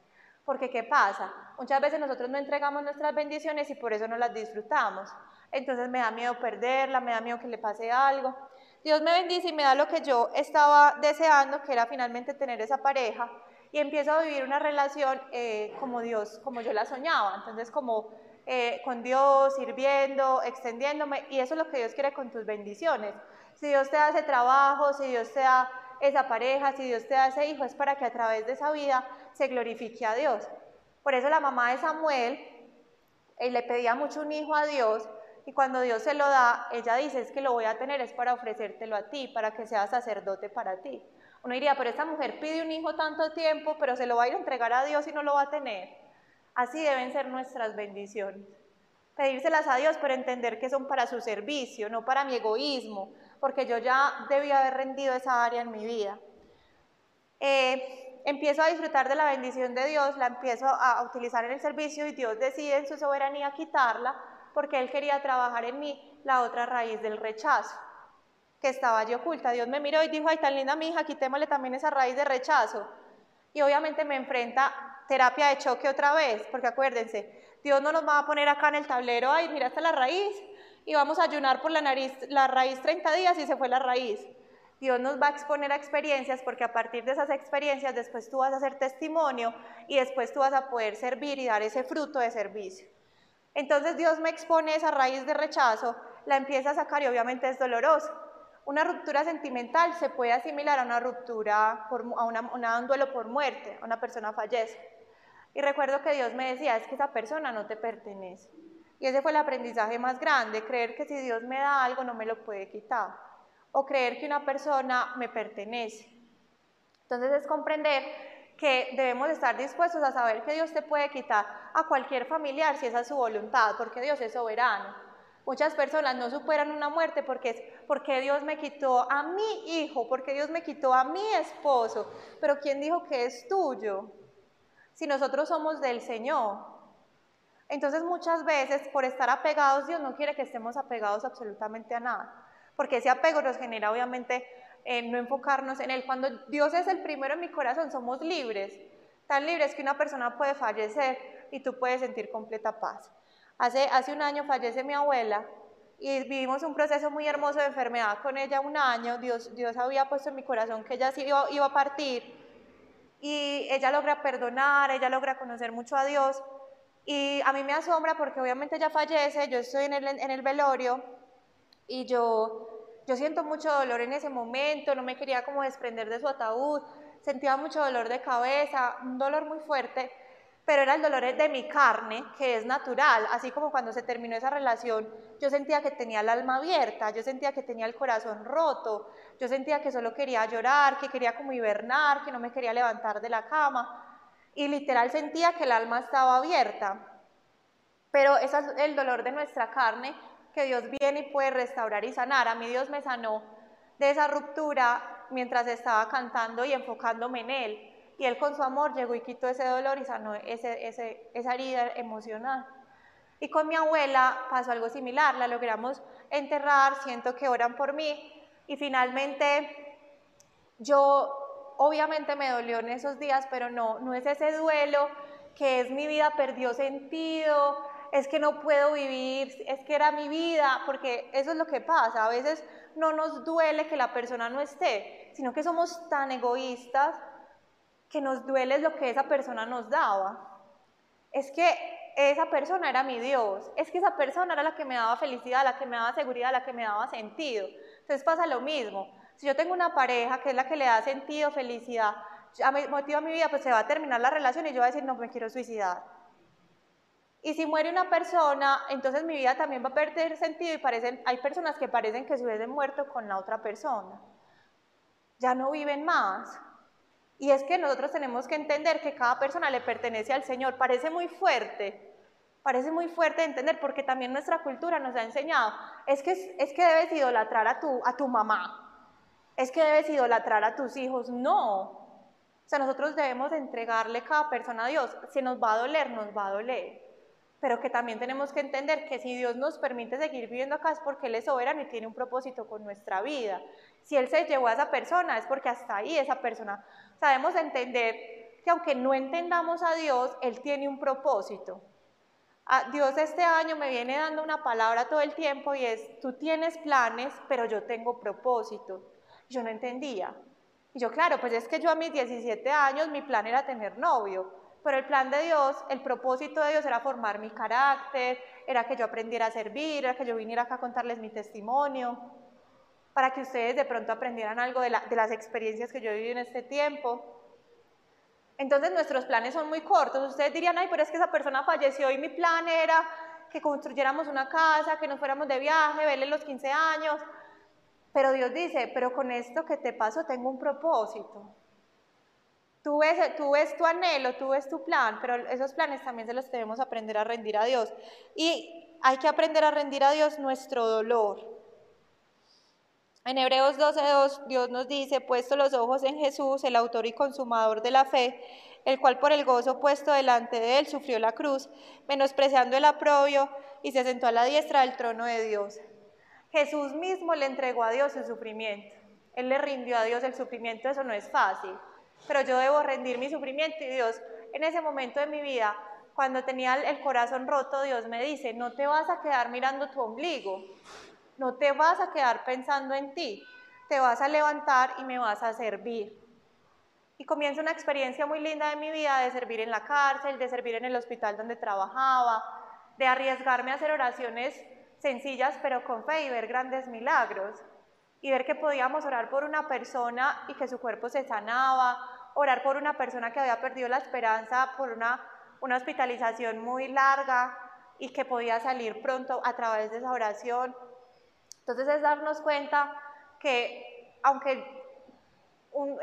Porque ¿qué pasa? Muchas veces nosotros no entregamos nuestras bendiciones y por eso no las disfrutamos. Entonces me da miedo perderla, me da miedo que le pase algo. Dios me bendice y me da lo que yo estaba deseando, que era finalmente tener esa pareja, y empiezo a vivir una relación eh, como Dios, como yo la soñaba. Entonces como eh, con Dios, sirviendo, extendiéndome, y eso es lo que Dios quiere con tus bendiciones. Si Dios te da ese trabajo, si Dios te da esa pareja, si Dios te da ese hijo, es para que a través de esa vida se glorifique a Dios. Por eso la mamá de Samuel eh, le pedía mucho un hijo a Dios y cuando Dios se lo da, ella dice, es que lo voy a tener, es para ofrecértelo a ti, para que sea sacerdote para ti. Uno diría, pero esta mujer pide un hijo tanto tiempo, pero se lo va a ir a entregar a Dios y no lo va a tener. Así deben ser nuestras bendiciones. Pedírselas a Dios, pero entender que son para su servicio, no para mi egoísmo, porque yo ya debía haber rendido esa área en mi vida. Eh, empiezo a disfrutar de la bendición de Dios, la empiezo a utilizar en el servicio y Dios decide en su soberanía quitarla porque Él quería trabajar en mí la otra raíz del rechazo que estaba allí oculta. Dios me miró y dijo, ay, tan linda mi hija, quitémosle también esa raíz de rechazo. Y obviamente me enfrenta terapia de choque otra vez, porque acuérdense, Dios no nos va a poner acá en el tablero, ay, mira, esta la raíz, y vamos a ayunar por la, nariz, la raíz 30 días y se fue la raíz. Dios nos va a exponer a experiencias porque a partir de esas experiencias después tú vas a hacer testimonio y después tú vas a poder servir y dar ese fruto de servicio. Entonces Dios me expone esa raíz de rechazo, la empieza a sacar y obviamente es doloroso. Una ruptura sentimental se puede asimilar a una ruptura, a, una, un duelo por muerte, a una persona fallece. Y recuerdo que Dios me decía, es que esa persona no te pertenece. Y ese fue el aprendizaje más grande, creer que si Dios me da algo no me lo puede quitar. O creer que una persona me pertenece. Entonces es comprender que debemos estar dispuestos a saber que Dios te puede quitar a cualquier familiar si esa es su voluntad, porque Dios es soberano. Muchas personas no superan una muerte porque es porque Dios me quitó a mi hijo, porque Dios me quitó a mi esposo, pero ¿quién dijo que es tuyo? Si nosotros somos del Señor, entonces muchas veces por estar apegados, Dios no quiere que estemos apegados absolutamente a nada, porque ese apego nos genera obviamente eh, no enfocarnos en Él. Cuando Dios es el primero en mi corazón, somos libres, tan libres que una persona puede fallecer y tú puedes sentir completa paz. Hace, hace un año fallece mi abuela y vivimos un proceso muy hermoso de enfermedad con ella un año. Dios, Dios había puesto en mi corazón que ella iba, iba a partir y ella logra perdonar, ella logra conocer mucho a Dios y a mí me asombra porque obviamente ella fallece, yo estoy en el, en el velorio y yo, yo siento mucho dolor en ese momento, no me quería como desprender de su ataúd, sentía mucho dolor de cabeza, un dolor muy fuerte, pero era el dolor de mi carne, que es natural, así como cuando se terminó esa relación, yo sentía que tenía el alma abierta, yo sentía que tenía el corazón roto, yo sentía que solo quería llorar, que quería como hibernar, que no me quería levantar de la cama, y literal sentía que el alma estaba abierta. Pero ese es el dolor de nuestra carne que Dios viene y puede restaurar y sanar. A mí Dios me sanó de esa ruptura mientras estaba cantando y enfocándome en Él. Y Él con su amor llegó y quitó ese dolor y sanó esa herida emocional. Y con mi abuela pasó algo similar, la logramos enterrar, siento que oran por mí y finalmente yo obviamente me dolió en esos días, pero no, no es ese duelo que es mi vida perdió sentido, es que no puedo vivir, es que era mi vida, porque eso es lo que pasa. A veces no nos duele que la persona no esté, sino que somos tan egoístas que nos duele lo que esa persona nos daba. Es que esa persona era mi Dios, es que esa persona era la que me daba felicidad, la que me daba seguridad, la que me daba sentido. Entonces pasa lo mismo. Si yo tengo una pareja que es la que le da sentido, felicidad, motiva mi vida, pues se va a terminar la relación y yo voy a decir, no, me quiero suicidar. Y si muere una persona, entonces mi vida también va a perder sentido y parecen, hay personas que parecen que se hubiesen muerto con la otra persona. Ya no viven más. Y es que nosotros tenemos que entender que cada persona le pertenece al Señor. Parece muy fuerte, parece muy fuerte entender porque también nuestra cultura nos ha enseñado, es que, es que debes idolatrar a tu, a tu mamá, es que debes idolatrar a tus hijos. No. O sea, nosotros debemos entregarle cada persona a Dios. Si nos va a doler, nos va a doler pero que también tenemos que entender que si Dios nos permite seguir viviendo acá es porque Él es soberano y tiene un propósito con nuestra vida. Si Él se llevó a esa persona es porque hasta ahí esa persona. Sabemos entender que aunque no entendamos a Dios, Él tiene un propósito. A Dios este año me viene dando una palabra todo el tiempo y es, tú tienes planes, pero yo tengo Yo no entendía. Y yo, claro, pues es que yo a mis 17 años mi plan era tener novio. Pero el plan de Dios, el propósito de Dios era formar mi carácter, era que yo aprendiera a servir, era que yo viniera acá a contarles mi testimonio, para que ustedes de pronto aprendieran algo de, las experiencias que yo viví en este tiempo. Entonces nuestros planes son muy cortos. Ustedes dirían, ay, pero es que esa persona falleció y mi plan era que construyéramos una casa, que nos fuéramos de viaje, verle los 15 años. Pero Dios dice, pero con esto que te pasó tengo un propósito. Tú ves, tú ves tu anhelo, tú ves tu plan, pero esos planes también se los debemos aprender a rendir a Dios. Y hay que aprender a rendir a Dios nuestro dolor. En Hebreos 12.2 Dios nos dice, puesto los ojos en Jesús, el autor y consumador de la fe, el cual por el gozo puesto delante de él sufrió la cruz, menospreciando el aprobio y se sentó a la diestra del trono de Dios. Jesús mismo le entregó a Dios el sufrimiento. Él le rindió a Dios el sufrimiento, eso no es fácil pero yo debo rendir mi sufrimiento y Dios en ese momento de mi vida, cuando tenía el corazón roto, Dios me dice, no te vas a quedar mirando tu ombligo, no te vas a quedar pensando en ti, te vas a levantar y me vas a servir. Y comienza una experiencia muy linda de mi vida de servir en la cárcel, de servir en el hospital donde trabajaba, de arriesgarme a hacer oraciones sencillas pero con fe y ver grandes milagros y ver que podíamos orar por una persona y que su cuerpo se sanaba, orar por una persona que había perdido la esperanza por una, una hospitalización muy larga y que podía salir pronto a través de esa oración. Entonces es darnos cuenta que aunque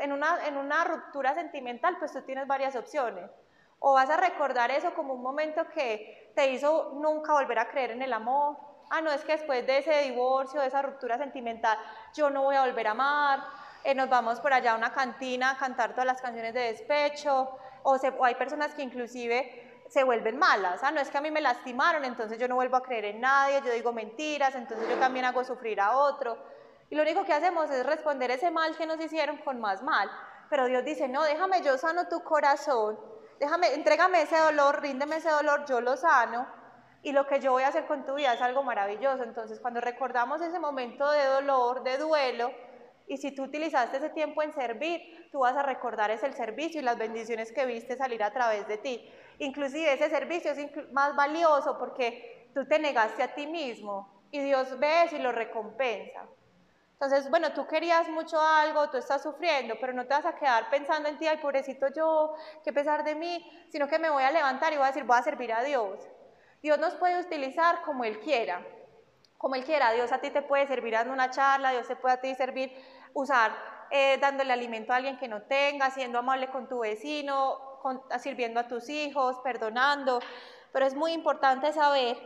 en, una, en una ruptura sentimental, pues tú tienes varias opciones. O vas a recordar eso como un momento que te hizo nunca volver a creer en el amor, ah, no, es que después de ese divorcio, de esa ruptura sentimental, yo no voy a volver a amar, eh, nos vamos por allá a una cantina a cantar todas las canciones de despecho, o, hay personas que inclusive se vuelven malas, ah, no es que a mí me lastimaron, entonces yo no vuelvo a creer en nadie, yo digo mentiras, entonces yo también hago sufrir a otro. Y lo único que hacemos es responder ese mal que nos hicieron con más mal. Pero Dios dice, no, déjame, yo sano tu corazón, déjame, entrégame ese dolor, ríndeme ese dolor, yo lo sano y lo que yo voy a hacer con tu vida es algo maravilloso. Entonces, cuando recordamos ese momento de dolor, de duelo, y si tú utilizaste ese tiempo en servir, tú vas a recordar ese servicio y las bendiciones que viste salir a través de ti. Inclusive ese servicio es más valioso porque tú te negaste a ti mismo y Dios ve eso y lo recompensa. Entonces, bueno, tú querías mucho algo, tú estás sufriendo, pero no te vas a quedar pensando en ti, ay, pobrecito yo, qué pesar de mí, sino que me voy a levantar y voy a decir, voy a servir a Dios. Dios nos puede utilizar como Él quiera, como Él quiera. Dios a ti te puede servir dando una charla, Dios te puede a ti servir usar eh, dándole alimento a alguien que no tenga, siendo amable con tu vecino, sirviendo a tus hijos, perdonando. Pero es muy importante saber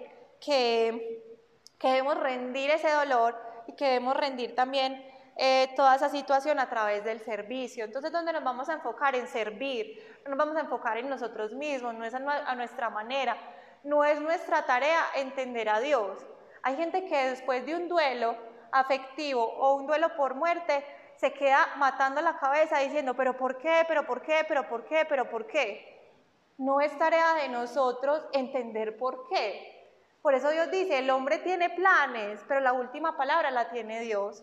que, que debemos rendir ese dolor y que debemos rendir también eh, toda esa situación a través del servicio. Entonces, ¿dónde nos vamos a enfocar? En servir. No nos vamos a enfocar en nosotros mismos, no es a nuestra manera, no es nuestra tarea entender a Dios. Hay gente que después de un duelo afectivo o un duelo por muerte se queda matando la cabeza diciendo, pero ¿por qué? ¿Pero por qué? ¿Pero por qué? ¿Pero por qué? No es tarea de nosotros entender por qué. Por eso Dios dice, el hombre tiene planes, pero la última palabra la tiene Dios.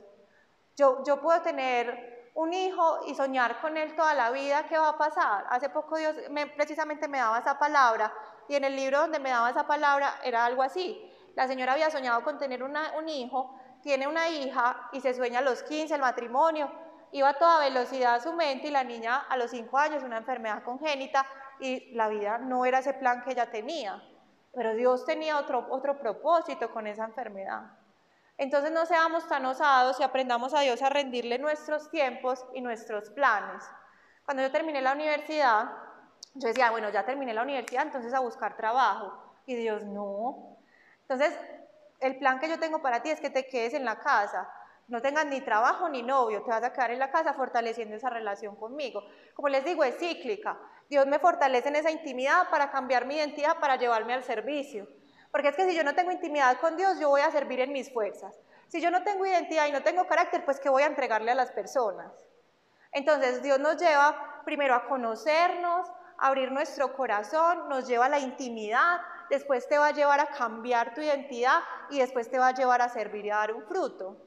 Yo, yo puedo tener un hijo y soñar con él toda la vida, ¿qué va a pasar? Hace poco Dios me, precisamente me daba esa palabra y en el libro donde me daba esa palabra era algo así. La señora había soñado con tener un hijo, tiene una hija y se sueña a los 15 el matrimonio, iba a toda velocidad a su mente y la niña a los 5 años una enfermedad congénita y la vida no era ese plan que ella tenía, pero Dios tenía otro, otro propósito con esa enfermedad. Entonces no seamos tan osados y aprendamos a Dios a rendirle nuestros tiempos y nuestros planes. Cuando yo terminé la universidad, yo decía, bueno, ya terminé la universidad, entonces a buscar trabajo. Y Dios, no. Entonces, el plan que yo tengo para ti es que te quedes en la casa. No tengas ni trabajo ni novio, te vas a quedar en la casa fortaleciendo esa relación conmigo. Como les digo, es cíclica. Dios me fortalece en esa intimidad para cambiar mi identidad, para llevarme al servicio. Porque es que si yo no tengo intimidad con Dios, yo voy a servir en mis fuerzas. Si yo no tengo identidad y no tengo carácter, pues ¿qué voy a entregarle a las personas? Entonces Dios nos lleva primero a conocernos, abrir nuestro corazón, nos lleva a la intimidad, después te va a llevar a cambiar tu identidad y después te va a llevar a servir y a dar un fruto.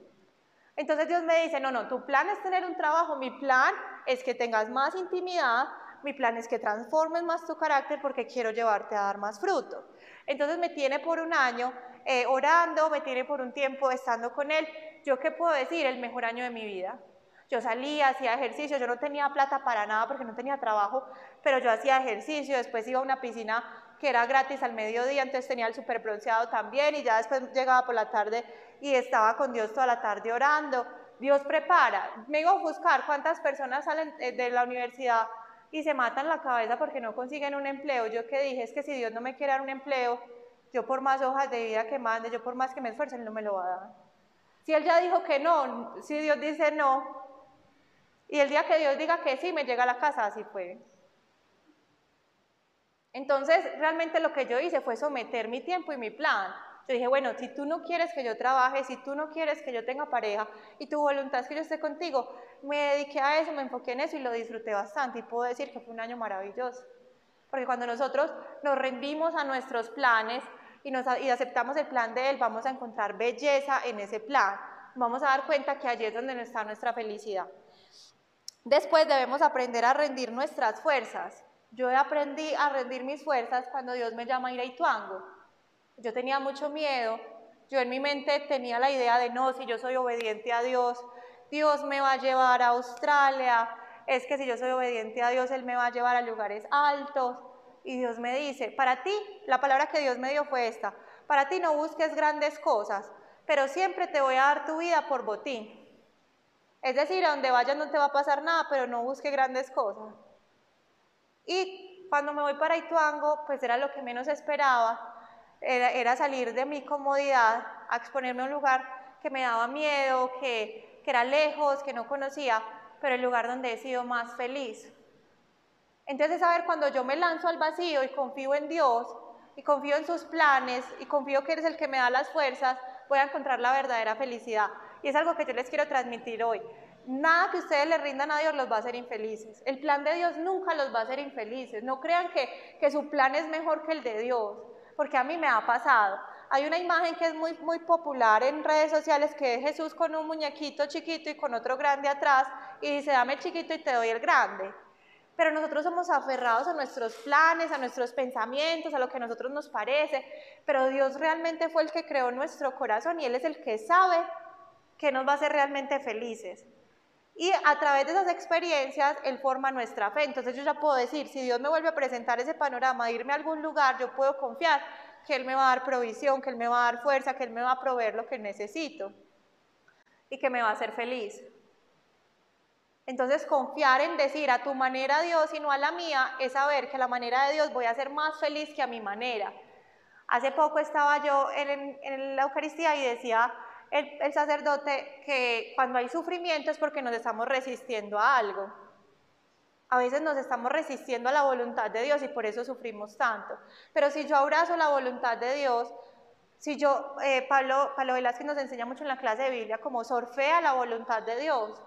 Entonces Dios me dice, no, no, tu plan es tener un trabajo, mi plan es que tengas más intimidad, mi plan es que transformes más tu carácter porque quiero llevarte a dar más fruto. Entonces me tiene por un año eh, orando, me tiene por un tiempo estando con Él. ¿Yo qué puedo decir? El mejor año de mi vida. Yo salía, hacía ejercicio, yo no tenía plata para nada porque no tenía trabajo, pero yo hacía ejercicio, después iba a una piscina que era gratis al mediodía, entonces tenía el super bronceado también y ya después llegaba por la tarde y estaba con Dios toda la tarde orando. Dios prepara. Me iba a buscar cuántas personas salen eh, de la universidad y se matan la cabeza porque no consiguen un empleo. Yo que dije es que si Dios no me quiere dar un empleo, yo por más hojas de vida que mande, yo por más que me esfuerce, no me lo va a dar. Si Él ya dijo que no, si Dios dice no, y el día que Dios diga que sí, me llega a la casa, así fue. Entonces, realmente lo que yo hice fue someter mi tiempo y mi plan. Yo dije, bueno, si tú no quieres que yo trabaje, si tú no quieres que yo tenga pareja y tu voluntad es que yo esté contigo, me dediqué a eso, me enfoqué en eso y lo disfruté bastante y puedo decir que fue un año maravilloso. Porque cuando nosotros nos rendimos a nuestros planes y, nos, aceptamos el plan de Él, vamos a encontrar belleza en ese plan. Vamos a dar cuenta que allí es donde está nuestra felicidad. Después debemos aprender a rendir nuestras fuerzas. Yo aprendí a rendir mis fuerzas cuando Dios me llama a ir a Ituango. Yo tenía mucho miedo, yo en mi mente tenía la idea de no, si yo soy obediente a Dios, Dios me va a llevar a Australia, es que si yo soy obediente a Dios, Él me va a llevar a lugares altos. Y Dios me dice, para ti, la palabra que Dios me dio fue esta, para ti no busques grandes cosas, pero siempre te voy a dar tu vida por botín. Es decir, a donde vayas no te va a pasar nada, pero no busques grandes cosas. Y cuando me voy para Ituango, pues era lo que menos esperaba, era, salir de mi comodidad a exponerme a un lugar que me daba miedo, que, que era lejos, que no conocía, pero el lugar donde he sido más feliz. Entonces, a ver, cuando yo me lanzo al vacío y confío en Dios, y confío en sus planes, y confío que eres el que me da las fuerzas, voy a encontrar la verdadera felicidad. Y es algo que yo les quiero transmitir hoy. Nada que ustedes le rindan a Dios los va a hacer infelices. El plan de Dios nunca los va a hacer infelices. No crean que, que su plan es mejor que el de Dios porque a mí me ha pasado. Hay una imagen que es muy, muy popular en redes sociales que es Jesús con un muñequito chiquito y con otro grande atrás y dice, dame el chiquito y te doy el grande. Pero nosotros somos aferrados a nuestros planes, a nuestros pensamientos, a lo que a nosotros nos parece, pero Dios realmente fue el que creó nuestro corazón y Él es el que sabe que nos va a hacer realmente felices. Y a través de esas experiencias, Él forma nuestra fe. Entonces yo ya puedo decir, si Dios me vuelve a presentar ese panorama irme a algún lugar, yo puedo confiar que Él me va a dar provisión, que Él me va a dar fuerza, que Él me va a proveer lo que necesito y que me va a hacer feliz. Entonces confiar en decir a tu manera Dios y no a la mía es saber que a la manera de Dios voy a ser más feliz que a mi manera. Hace poco estaba yo en, en la Eucaristía y decía, el, sacerdote que cuando hay sufrimiento es porque nos estamos resistiendo a algo. A veces nos estamos resistiendo a la voluntad de Dios y por eso sufrimos tanto. Pero si yo abrazo la voluntad de Dios, si yo, eh, Pablo, Pablo Velázquez nos enseña mucho en la clase de Biblia como sorfea la voluntad de Dios.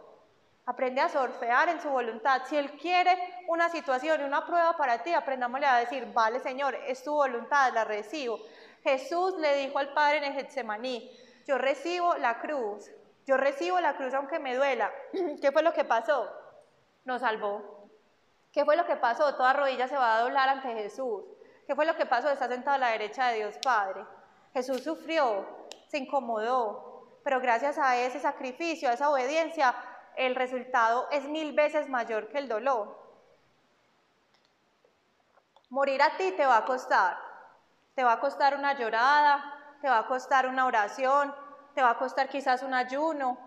Aprende a sorfear en su voluntad. Si Él quiere una situación y una prueba para ti, aprendámosle a decir, vale Señor, es tu voluntad, la recibo. Jesús le dijo al Padre en el Getsemaní, yo recibo la cruz, yo recibo la cruz aunque me duela. [clears throat] ¿Qué fue lo que pasó? Nos salvó. ¿Qué fue lo que pasó? Toda rodilla se va a doblar ante Jesús. ¿Qué fue lo que pasó? Está sentado a la derecha de Dios Padre. Jesús sufrió, se incomodó, pero gracias a ese sacrificio, a esa obediencia, el resultado es mil veces mayor que el dolor. Morir a ti te va a costar. Te va a costar una llorada, te va a costar una oración, te va a costar quizás un ayuno,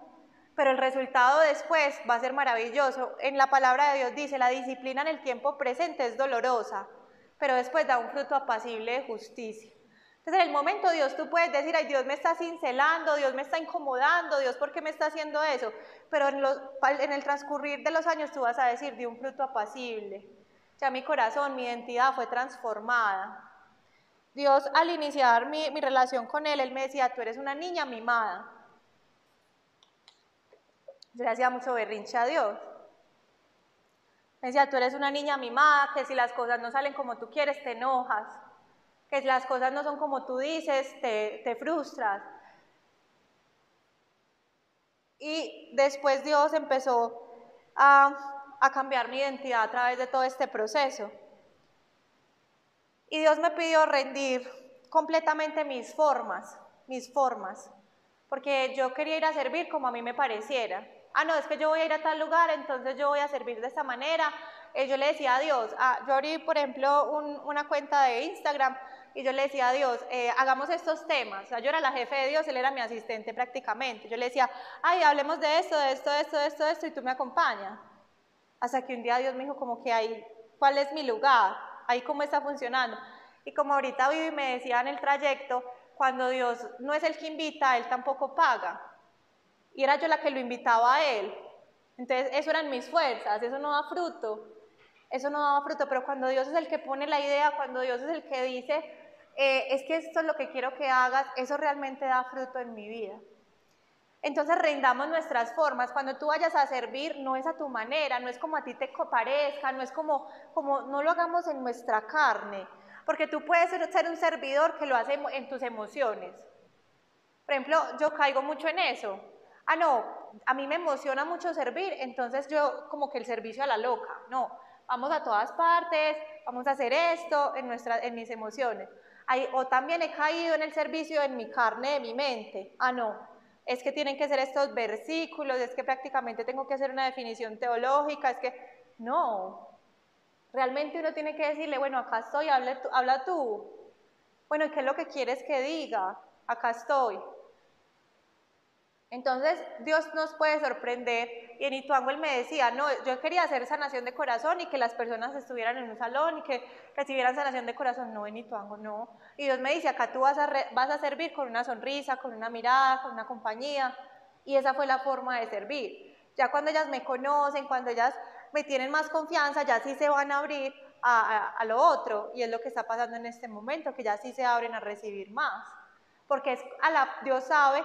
pero el resultado después va a ser maravilloso. En la palabra de Dios dice, la disciplina en el tiempo presente es dolorosa, pero después da un fruto apacible de justicia. Entonces en el momento Dios tú puedes decir, ay Dios me está cincelando, Dios me está incomodando, Dios ¿por qué me está haciendo eso? Pero en, el transcurrir de los años tú vas a decir, de un fruto apacible. Ya mi corazón, mi identidad fue transformada. Dios al iniciar mi, mi relación con Él, Él me decía, tú eres una niña mimada. Yo le hacía mucho berrinche a Dios. Me decía, tú eres una niña mimada, que si las cosas no salen como tú quieres, te enojas que las cosas no son como tú dices, te, te frustras. Y después Dios empezó a, a cambiar mi identidad a través de todo este proceso. Y Dios me pidió rendir completamente mis formas, mis formas, porque yo quería ir a servir como a mí me pareciera. Ah, no, es que yo voy a ir a tal lugar, entonces yo voy a servir de esta manera. Eh, yo le decía a Dios, ah, yo abrí, por ejemplo, una cuenta de Instagram y yo le decía a Dios, eh, hagamos estos temas. O sea, yo era la jefe de Dios, él era mi asistente prácticamente. Yo le decía, ay, hablemos de esto, de esto, de esto, de esto, de esto, y tú me acompañas. Hasta que un día Dios me dijo como que ahí, ¿cuál es mi lugar? Ahí cómo está funcionando. Y como ahorita Vivi me decía en el trayecto, cuando Dios no es el que invita, Él tampoco paga. Y era yo la que lo invitaba a Él. Entonces, eso eran mis fuerzas, eso no da fruto. Eso no daba fruto, pero cuando Dios es el que pone la idea, cuando Dios es el que dice, eh, es que esto es lo que quiero que hagas, eso realmente da fruto en mi vida. Entonces rendamos nuestras formas. Cuando tú vayas a servir, no es a tu manera, no es como a ti te parezca, no es como, como no lo hagamos en nuestra carne. Porque tú puedes ser un servidor que lo hace en tus emociones. Por ejemplo, yo caigo mucho en eso. Ah, no, a mí me emociona mucho servir, entonces yo como que el servicio a la loca. No, vamos a todas partes, vamos a hacer esto en, nuestra, en mis emociones o también he caído en el servicio en mi carne, de mi mente. Ah, no, es que tienen que ser estos versículos, es que prácticamente tengo que hacer una definición teológica, es que no. Realmente uno tiene que decirle, bueno, acá estoy, habla tú. Habla tú. Bueno, ¿y qué es lo que quieres que diga? Acá estoy. Entonces, Dios nos puede sorprender. Y en Ituango él me decía, no, yo quería hacer sanación de corazón y que las personas estuvieran en un salón y que recibieran sanación de corazón. No, en Ituango no. Y Dios me dice, acá tú vas a, servir con una sonrisa, con una mirada, con una compañía. Y esa fue la forma de servir. Ya cuando ellas me conocen, cuando ellas me tienen más confianza, ya sí se van a abrir a, lo otro. Y es lo que está pasando en este momento, que ya sí se abren a recibir más. Porque es Dios sabe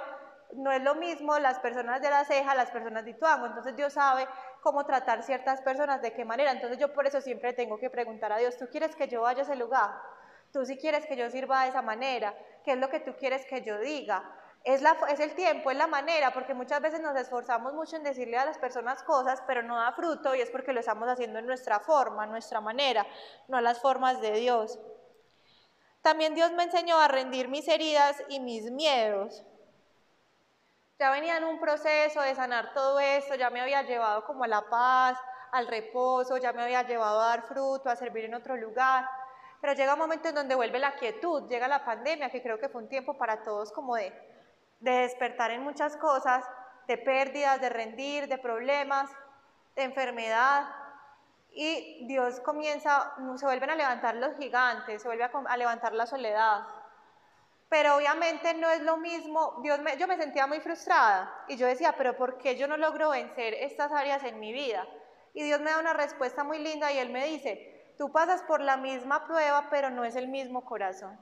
no es lo mismo las personas de la ceja, las personas de Ituango, entonces Dios sabe cómo tratar ciertas personas, de qué manera, entonces yo por eso siempre tengo que preguntar a Dios, ¿tú quieres que yo vaya a ese lugar? ¿Tú sí quieres que yo sirva de esa manera? ¿Qué es lo que tú quieres que yo diga? Es, la, es el tiempo, es la manera, porque muchas veces nos esforzamos mucho en decirle a las personas cosas, pero no da fruto y es porque lo estamos haciendo en nuestra forma, nuestra manera, no las formas de Dios. También Dios me enseñó a rendir mis heridas y mis miedos. Ya venía en un proceso de sanar todo esto, ya me había llevado como a la paz, al reposo, ya me había llevado a dar fruto, a servir en otro lugar. Pero llega un momento en donde vuelve la quietud, llega la pandemia, que creo que fue un tiempo para todos como de, de despertar en muchas cosas, de pérdidas, de rendir, de problemas, de enfermedad. Y Dios comienza, se vuelven a levantar los gigantes, se vuelve a, a levantar la soledad, pero obviamente no es lo mismo, Dios yo me sentía muy frustrada y yo decía, pero ¿por qué yo no logro vencer estas áreas en mi vida? Y Dios me da una respuesta muy linda y Él me dice, tú pasas por la misma prueba, pero no es el mismo corazón.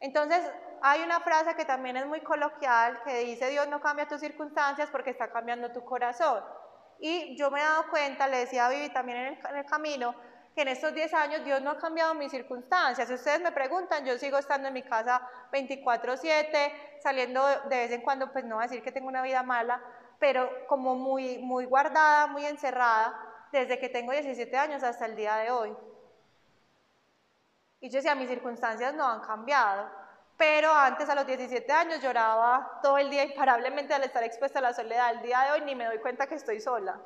Entonces, hay una frase que también es muy coloquial que dice, Dios no cambia tus circunstancias porque está cambiando tu corazón. Y yo me he dado cuenta, le decía a Vivi también en el camino, que en estos 10 años Dios no ha cambiado mis circunstancias. Si ustedes me preguntan, yo sigo estando en mi casa 24/7, saliendo de vez en cuando, pues no voy a decir que tengo una vida mala, pero como muy, muy guardada, muy encerrada, desde que tengo 17 años hasta el día de hoy. Y yo decía, mis circunstancias no han cambiado, pero antes a los 17 años lloraba todo el día imparablemente al estar expuesta a la soledad. El día de hoy ni me doy cuenta que estoy sola.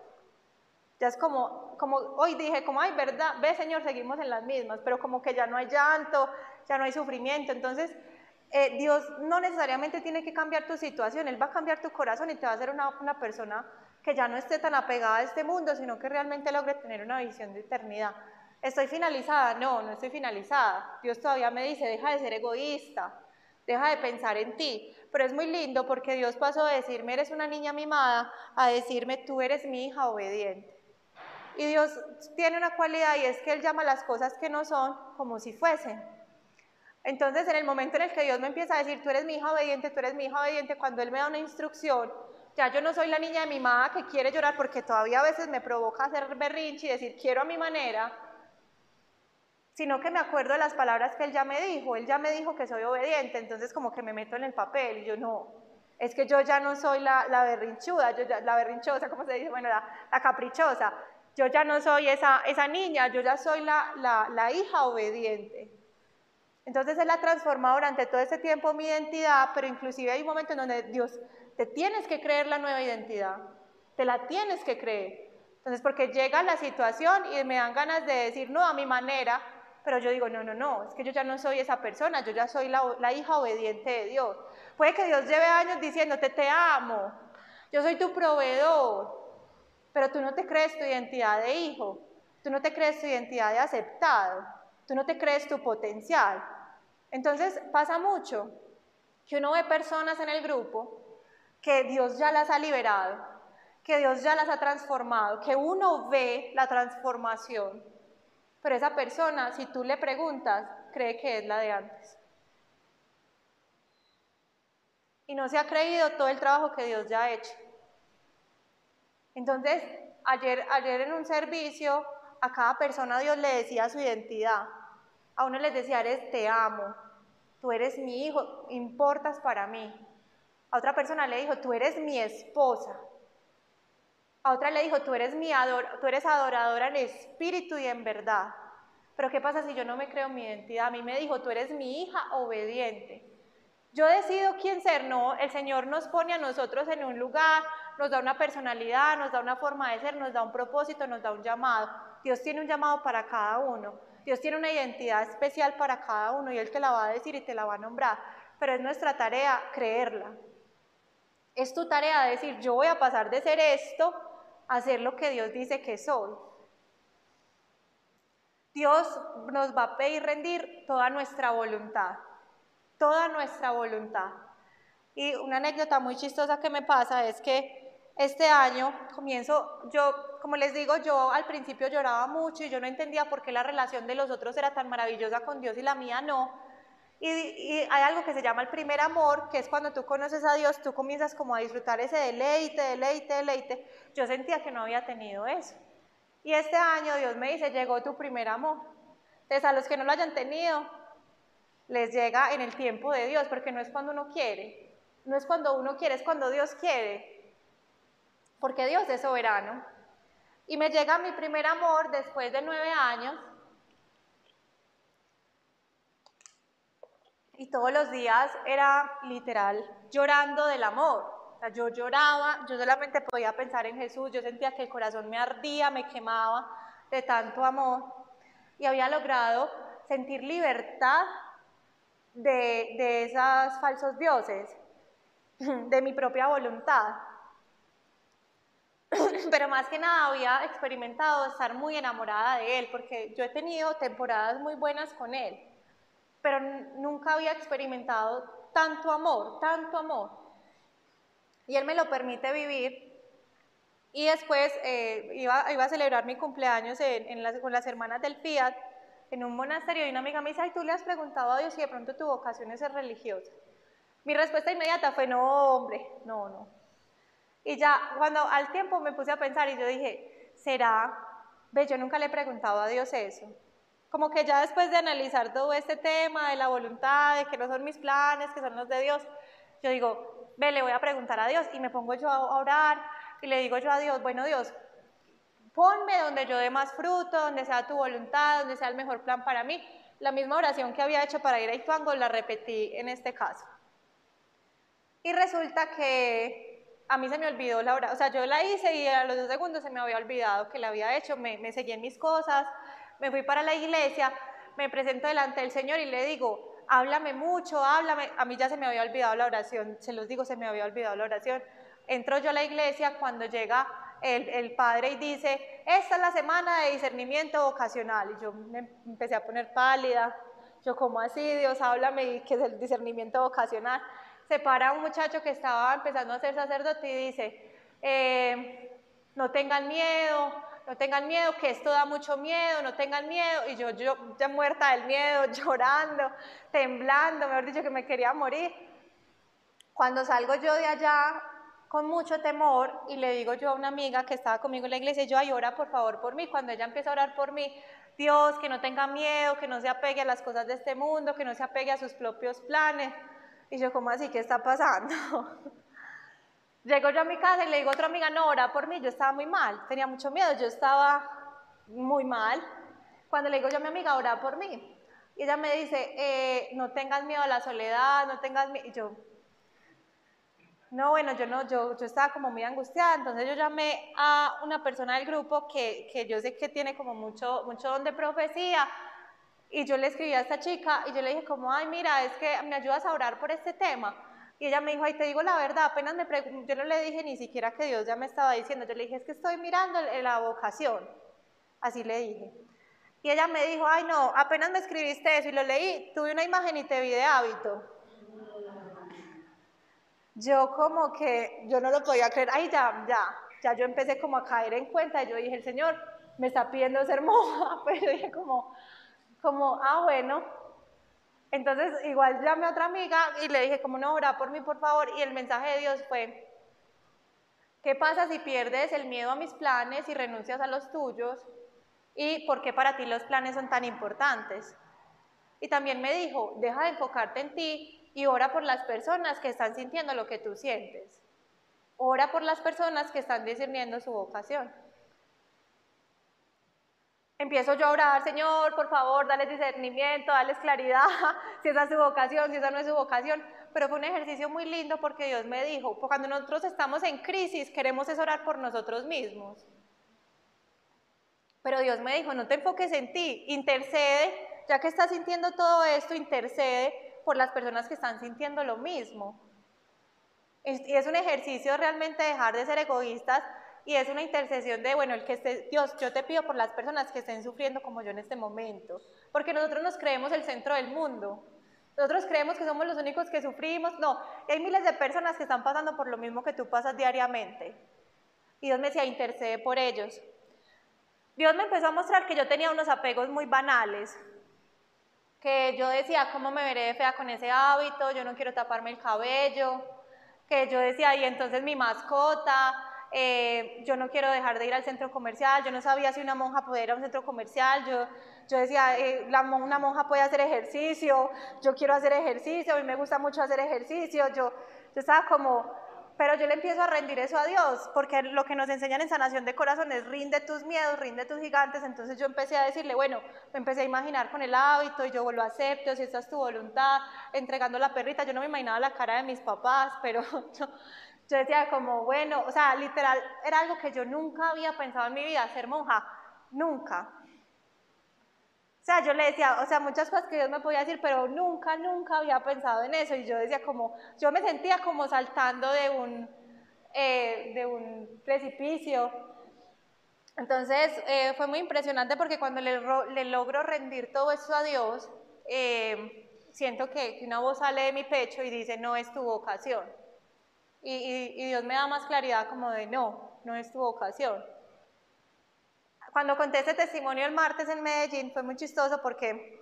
Ya es como, como hoy dije, como, ay, verdad, ve Señor, seguimos en las mismas, pero como que ya no hay llanto, ya no hay sufrimiento. Entonces, eh, Dios no necesariamente tiene que cambiar tu situación, Él va a cambiar tu corazón y te va a hacer una, una persona que ya no esté tan apegada a este mundo, sino que realmente logre tener una visión de eternidad. ¿Estoy finalizada? No, no estoy finalizada. Dios todavía me dice, deja de ser egoísta, deja de pensar en ti. Pero es muy lindo porque Dios pasó de decirme, eres una niña mimada, a decirme, tú eres mi hija obediente. Y Dios tiene una cualidad y es que Él llama las cosas que no son como si fuesen. Entonces, en el momento en el que Dios me empieza a decir, tú eres mi hija obediente, tú eres mi hija obediente, cuando Él me da una instrucción, ya yo no soy la niña de mi mamá que quiere llorar porque todavía a veces me provoca hacer berrinche y decir, quiero a mi manera, sino que me acuerdo de las palabras que Él ya me dijo. Él ya me dijo que soy obediente, entonces como que me meto en el papel y yo no, es que yo ya no soy la, la berrinchuda, yo la berrinchosa, ¿cómo se dice? Bueno, la, la caprichosa yo ya no soy esa, esa niña, yo ya soy la, la, hija obediente. Entonces Él ha transformado durante todo ese tiempo mi identidad, pero inclusive hay un momento en donde Dios, te tienes que creer la nueva identidad, te la tienes que creer. Entonces, porque llega la situación y me dan ganas de decir, no, a mi manera, pero yo digo, no, no, no, es que yo ya no soy esa persona, yo ya soy la, la hija obediente de Dios. Puede que Dios lleve años diciéndote, te amo, yo soy tu proveedor, pero tú no te crees tu identidad de hijo, tú no te crees tu identidad de aceptado, tú no te crees tu potencial. Entonces pasa mucho que uno ve personas en el grupo que Dios ya las ha liberado, que Dios ya las ha transformado, que uno ve la transformación, pero esa persona, si tú le preguntas, cree que es la de antes. Y no se ha creído todo el trabajo que Dios ya ha hecho. Entonces, ayer, ayer en un servicio, a cada persona Dios le decía su identidad. A uno les decía, eres te amo, tú eres mi hijo, importas para mí. A otra persona le dijo, tú eres mi esposa. A otra le dijo, tú eres, mi ador tú eres adoradora en espíritu y en verdad. Pero ¿qué pasa si yo no me creo mi identidad? A mí me dijo, tú eres mi hija obediente. Yo decido quién ser, no, el Señor nos pone a nosotros en un lugar, nos da una personalidad, nos da una forma de ser, nos da un propósito, nos da un llamado. Dios tiene un llamado para cada uno. Dios tiene una identidad especial para cada uno y Él te la va a decir y te la va a nombrar. Pero es nuestra tarea creerla. Es tu tarea decir, yo voy a pasar de ser esto a ser lo que Dios dice que soy. Dios nos va a pedir rendir toda nuestra voluntad, toda nuestra voluntad. Y una anécdota muy chistosa que me pasa es que este año comienzo, yo, como les digo, yo al principio lloraba mucho y yo no entendía por qué la relación de los otros era tan maravillosa con Dios y la mía no. Y, hay algo que se llama el primer amor, que es cuando tú conoces a Dios, tú comienzas como a disfrutar ese deleite, deleite, deleite. Yo sentía que no había tenido eso. Y este año Dios me dice, llegó tu primer amor. Entonces a los que no lo hayan tenido, les llega en el tiempo de Dios, porque no es cuando uno quiere, no es cuando uno quiere, es cuando Dios quiere porque Dios es soberano. Y me llega mi primer amor después de nueve años. Y todos los días era literal llorando del amor. O sea, yo lloraba, yo solamente podía pensar en Jesús, yo sentía que el corazón me ardía, me quemaba de tanto amor. Y había logrado sentir libertad de, de esos falsos dioses, [laughs] de mi propia voluntad. [coughs] pero más que nada había experimentado estar muy enamorada de él, porque yo he tenido temporadas muy buenas con él, pero nunca había experimentado tanto amor, tanto amor. Y él me lo permite vivir. Y después eh, iba, a celebrar mi cumpleaños con las hermanas del Fiat en un monasterio y una amiga me dice, ay, tú le has preguntado a Dios si de pronto tu vocación es ser religiosa. Mi respuesta inmediata fue, no, hombre, no, no, y ya cuando al tiempo me puse a pensar y yo dije, ¿será? ve, yo nunca le he preguntado a Dios eso. Como que ya después de analizar todo este tema de la voluntad, de que no son mis planes, que son los de Dios, yo digo, ve, le voy a preguntar a Dios y me pongo yo a orar y le digo yo a Dios, bueno Dios, ponme donde yo dé más fruto, donde sea tu voluntad, donde sea el mejor plan para mí. La misma oración que había hecho para ir a Ituango la repetí en este caso. Y resulta que a mí se me olvidó la oración, o sea, yo la hice y a los dos segundos se me había olvidado que la había hecho, me, me seguí en mis cosas, me fui para la iglesia, me presento delante del Señor y le digo, háblame mucho, háblame. A mí ya se me había olvidado la oración, se los digo, se me había olvidado la oración. Entro yo a la iglesia cuando llega el, el, padre y dice, esta es la semana de discernimiento vocacional. Y yo me empecé a poner pálida. Yo, ¿cómo así? Dios, háblame, ¿qué es el discernimiento vocacional? Se para un muchacho que estaba empezando a ser sacerdote y dice, eh, no tengan miedo, no tengan miedo, que esto da mucho miedo, no tengan miedo. Y yo, yo ya muerta del miedo, [laughs] llorando, temblando, mejor dicho que me quería morir. Cuando salgo yo de allá con mucho temor y le digo yo a una amiga que estaba conmigo en la iglesia, yo, ay, ora por favor por mí. Cuando ella empieza a orar por mí, Dios, que no tenga miedo, que no se apegue a las cosas de este mundo, que no se apegue a sus propios planes. Y yo, ¿cómo así? ¿Qué está pasando? [laughs] Llego yo a mi casa y le digo a otra amiga, no, ora por mí, yo estaba muy mal, tenía mucho miedo, yo estaba muy mal. Cuando le digo yo a mi amiga, ora por mí. Y ella me dice, eh, no tengas miedo a la soledad, no tengas miedo. Y yo, no, bueno, yo no, yo, yo estaba como muy angustiada, entonces yo llamé a una persona del grupo que, que yo sé que tiene como mucho, mucho don de profecía, y yo le escribí a esta chica y yo le dije como, ay, mira, es que me ayudas a orar por este tema. Y ella me dijo, ay, te digo la verdad, apenas me preguntó, yo no le dije ni siquiera que Dios ya me estaba diciendo, yo le dije, es que estoy mirando la vocación, así le dije. Y ella me dijo, ay, no, apenas me escribiste eso y lo leí, tuve una imagen y te vi de hábito. Yo como que, yo no lo podía creer, ay, ya, ya, ya yo empecé como a caer en cuenta, y yo dije, el Señor me está pidiendo ser [laughs] monja, [laughs] pero dije como, como, ah, bueno, entonces, igual llamé a otra amiga y le dije, como no, ora por mí, por favor. Y el mensaje de Dios fue, ¿qué pasa si pierdes el miedo a mis planes y renuncias a los tuyos? ¿Y por qué para ti los planes son tan importantes? Y también me dijo, deja de enfocarte en ti y ora por las personas que están sintiendo lo que tú sientes. Ora por las personas que están discerniendo su vocación. Empiezo yo a orar, Señor, por favor, dale discernimiento, dale claridad, [laughs] si esa es su vocación, si esa no es su vocación. Pero fue un ejercicio muy lindo porque Dios me dijo, cuando nosotros estamos en crisis, queremos es orar por nosotros mismos. Pero Dios me dijo, no te enfoques en ti, intercede, ya que estás sintiendo todo esto, intercede por las personas que están sintiendo lo mismo. Y es un ejercicio realmente dejar de ser egoístas y es una intercesión de, bueno, el que esté, Dios, yo te pido por las personas que estén sufriendo como yo en este momento, porque nosotros nos creemos el centro del mundo. Nosotros creemos que somos los únicos que sufrimos. No, hay miles de personas que están pasando por lo mismo que tú pasas diariamente. Y Dios me decía, intercede por ellos. Dios me empezó a mostrar que yo tenía unos apegos muy banales, que yo decía, ¿cómo me veré de fea con ese hábito? Yo no quiero taparme el cabello, que yo decía, y entonces mi mascota, eh, yo no quiero dejar de ir al centro comercial, yo no sabía si una monja podía ir a un centro comercial, yo, yo decía, eh, la, una monja puede hacer ejercicio, yo quiero hacer ejercicio, a mí me gusta mucho hacer ejercicio, yo, yo estaba como, pero yo le empiezo a rendir eso a Dios, porque lo que nos enseñan en sanación de corazón es rinde tus miedos, rinde tus gigantes, entonces yo empecé a decirle, bueno, me empecé a imaginar con el hábito y yo lo acepto, si esta es tu voluntad, entregando la perrita, yo no me imaginaba la cara de mis papás, pero [laughs] yo, yo decía como, bueno, o sea, literal, era algo que yo nunca había pensado en mi vida, ser monja, nunca. O sea, yo le decía, o sea, muchas cosas que Dios me podía decir, pero nunca, nunca había pensado en eso. Y yo decía como, yo me sentía como saltando de un, eh, de un precipicio. Entonces, eh, fue muy impresionante porque cuando le, le, logro rendir todo eso a Dios, eh, siento que una voz sale de mi pecho y dice, no es tu vocación. Y, Dios me da más claridad como de no, no es tu vocación. Cuando conté ese testimonio el martes en Medellín fue muy chistoso porque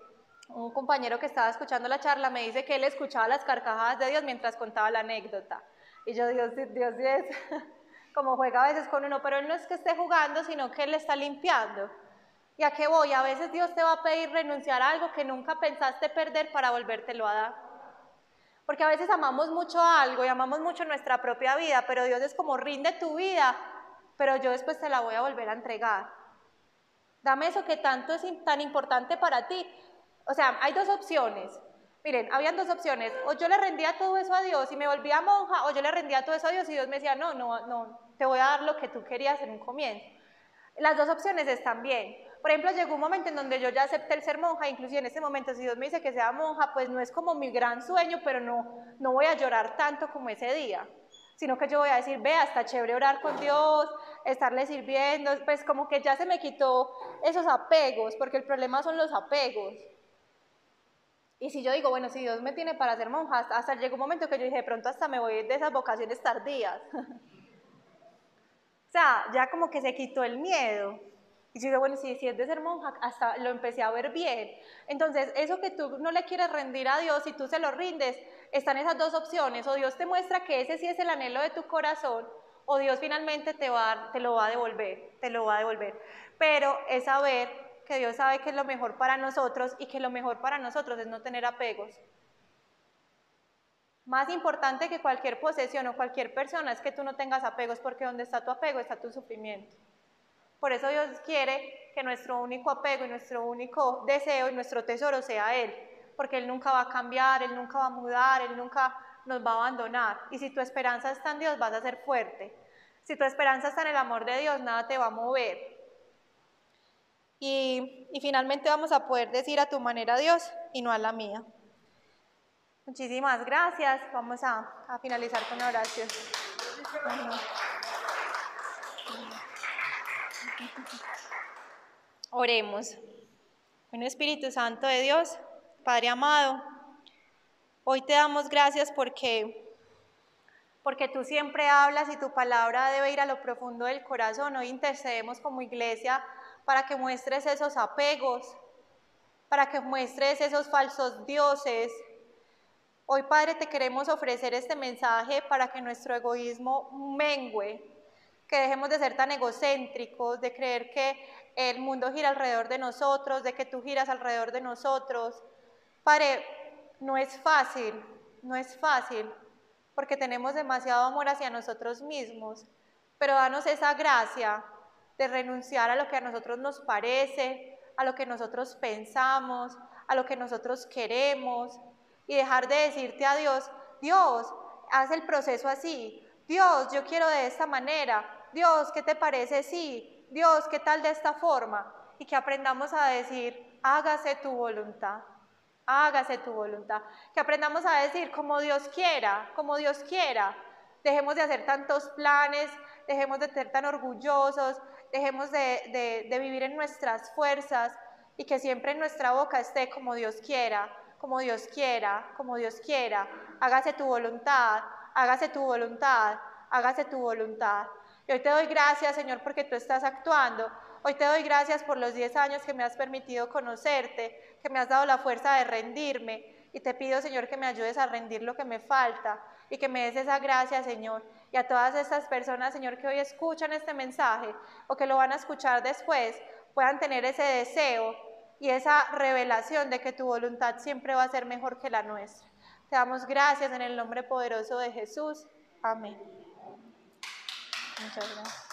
un compañero que estaba escuchando la charla me dice que él escuchaba las carcajadas de Dios mientras contaba la anécdota. Y yo, Dios, Dios, Dios, [laughs] como juega a veces con uno, pero Él no es que esté jugando, sino que Él está limpiando. ¿Y a qué voy? A veces Dios te va a pedir renunciar a algo que nunca pensaste perder para volvértelo a dar. Porque a veces amamos mucho algo y amamos mucho nuestra propia vida, pero Dios es como rinde tu vida, pero yo después te la voy a volver a entregar. Dame eso que tanto es tan importante para ti. O sea, hay dos opciones. Miren, habían dos opciones. O yo le rendía todo eso a Dios y me volvía monja, o yo le rendía todo eso a Dios y Dios me decía, no, no, no, te voy a dar lo que tú querías en un comienzo. Las dos opciones están bien. Por ejemplo, llegó un momento en donde yo ya acepté el ser monja, inclusive en ese momento, si Dios me dice que sea monja, pues no es como mi gran sueño, pero no, no voy a llorar tanto como ese día, sino que yo voy a decir, vea, está chévere orar con Dios, estarle sirviendo, pues como que ya se me quitó esos apegos, porque el problema son los apegos. Y si yo digo, bueno, si Dios me tiene para ser monja, hasta, llegó un momento que yo dije, de pronto hasta me voy de esas vocaciones tardías. [laughs] o sea, ya como que se quitó el miedo. Y yo digo, bueno, si, si es de ser monja, hasta lo empecé a ver bien. Entonces, eso que tú no le quieres rendir a Dios y tú se lo rindes, están esas dos opciones. O Dios te muestra que ese sí es el anhelo de tu corazón, o Dios finalmente te, va, te lo va a devolver, te lo va a devolver. Pero es saber que Dios sabe que es lo mejor para nosotros y que lo mejor para nosotros es no tener apegos. Más importante que cualquier posesión o cualquier persona es que tú no tengas apegos, porque donde está tu apego está tu sufrimiento. Por eso Dios quiere que nuestro único apego y nuestro único deseo y nuestro tesoro sea Él, porque Él nunca va a cambiar, Él nunca va a mudar, Él nunca nos va a abandonar. Y si tu esperanza está en Dios, vas a ser fuerte. Si tu esperanza está en el amor de Dios, nada te va a mover. Y, finalmente vamos a poder decir a tu manera Dios y no a la mía. Muchísimas gracias. Vamos a, a finalizar con una oración. Oremos. Bueno, Espíritu Santo de Dios, Padre amado, hoy te damos gracias porque porque tú siempre hablas y tu palabra debe ir a lo profundo del corazón. Hoy intercedemos como iglesia para que muestres esos apegos, para que muestres esos falsos dioses. Hoy, Padre, te queremos ofrecer este mensaje para que nuestro egoísmo mengue, que dejemos de ser tan egocéntricos, de creer que el mundo gira alrededor de nosotros, de que tú giras alrededor de nosotros. Padre, no es fácil, no es fácil, porque tenemos demasiado amor hacia nosotros mismos, pero danos esa gracia de renunciar a lo que a nosotros nos parece, a lo que nosotros pensamos, a lo que nosotros queremos y dejar de decirte a Dios, Dios, haz el proceso así, Dios, yo quiero de esta manera, Dios, ¿qué te parece sí? Dios, ¿qué tal de esta forma? Y que aprendamos a decir, hágase tu voluntad, hágase tu voluntad. Que aprendamos a decir como Dios quiera, como Dios quiera. Dejemos de hacer tantos planes, dejemos de ser tan orgullosos, dejemos de, vivir en nuestras fuerzas y que siempre en nuestra boca esté como Dios quiera, como Dios quiera, como Dios quiera. Hágase tu voluntad, hágase tu voluntad, hágase tu voluntad. Y hoy te doy gracias, Señor, porque tú estás actuando. Hoy te doy gracias por los 10 años que me has permitido conocerte, que me has dado la fuerza de rendirme. Y te pido, Señor, que me ayudes a rendir lo que me falta y que me des esa gracia, Señor. Y a todas estas personas, Señor, que hoy escuchan este mensaje o que lo van a escuchar después, puedan tener ese deseo y esa revelación de que tu voluntad siempre va a ser mejor que la nuestra. Te damos gracias en el nombre poderoso de Jesús. Amén. Muchas gracias.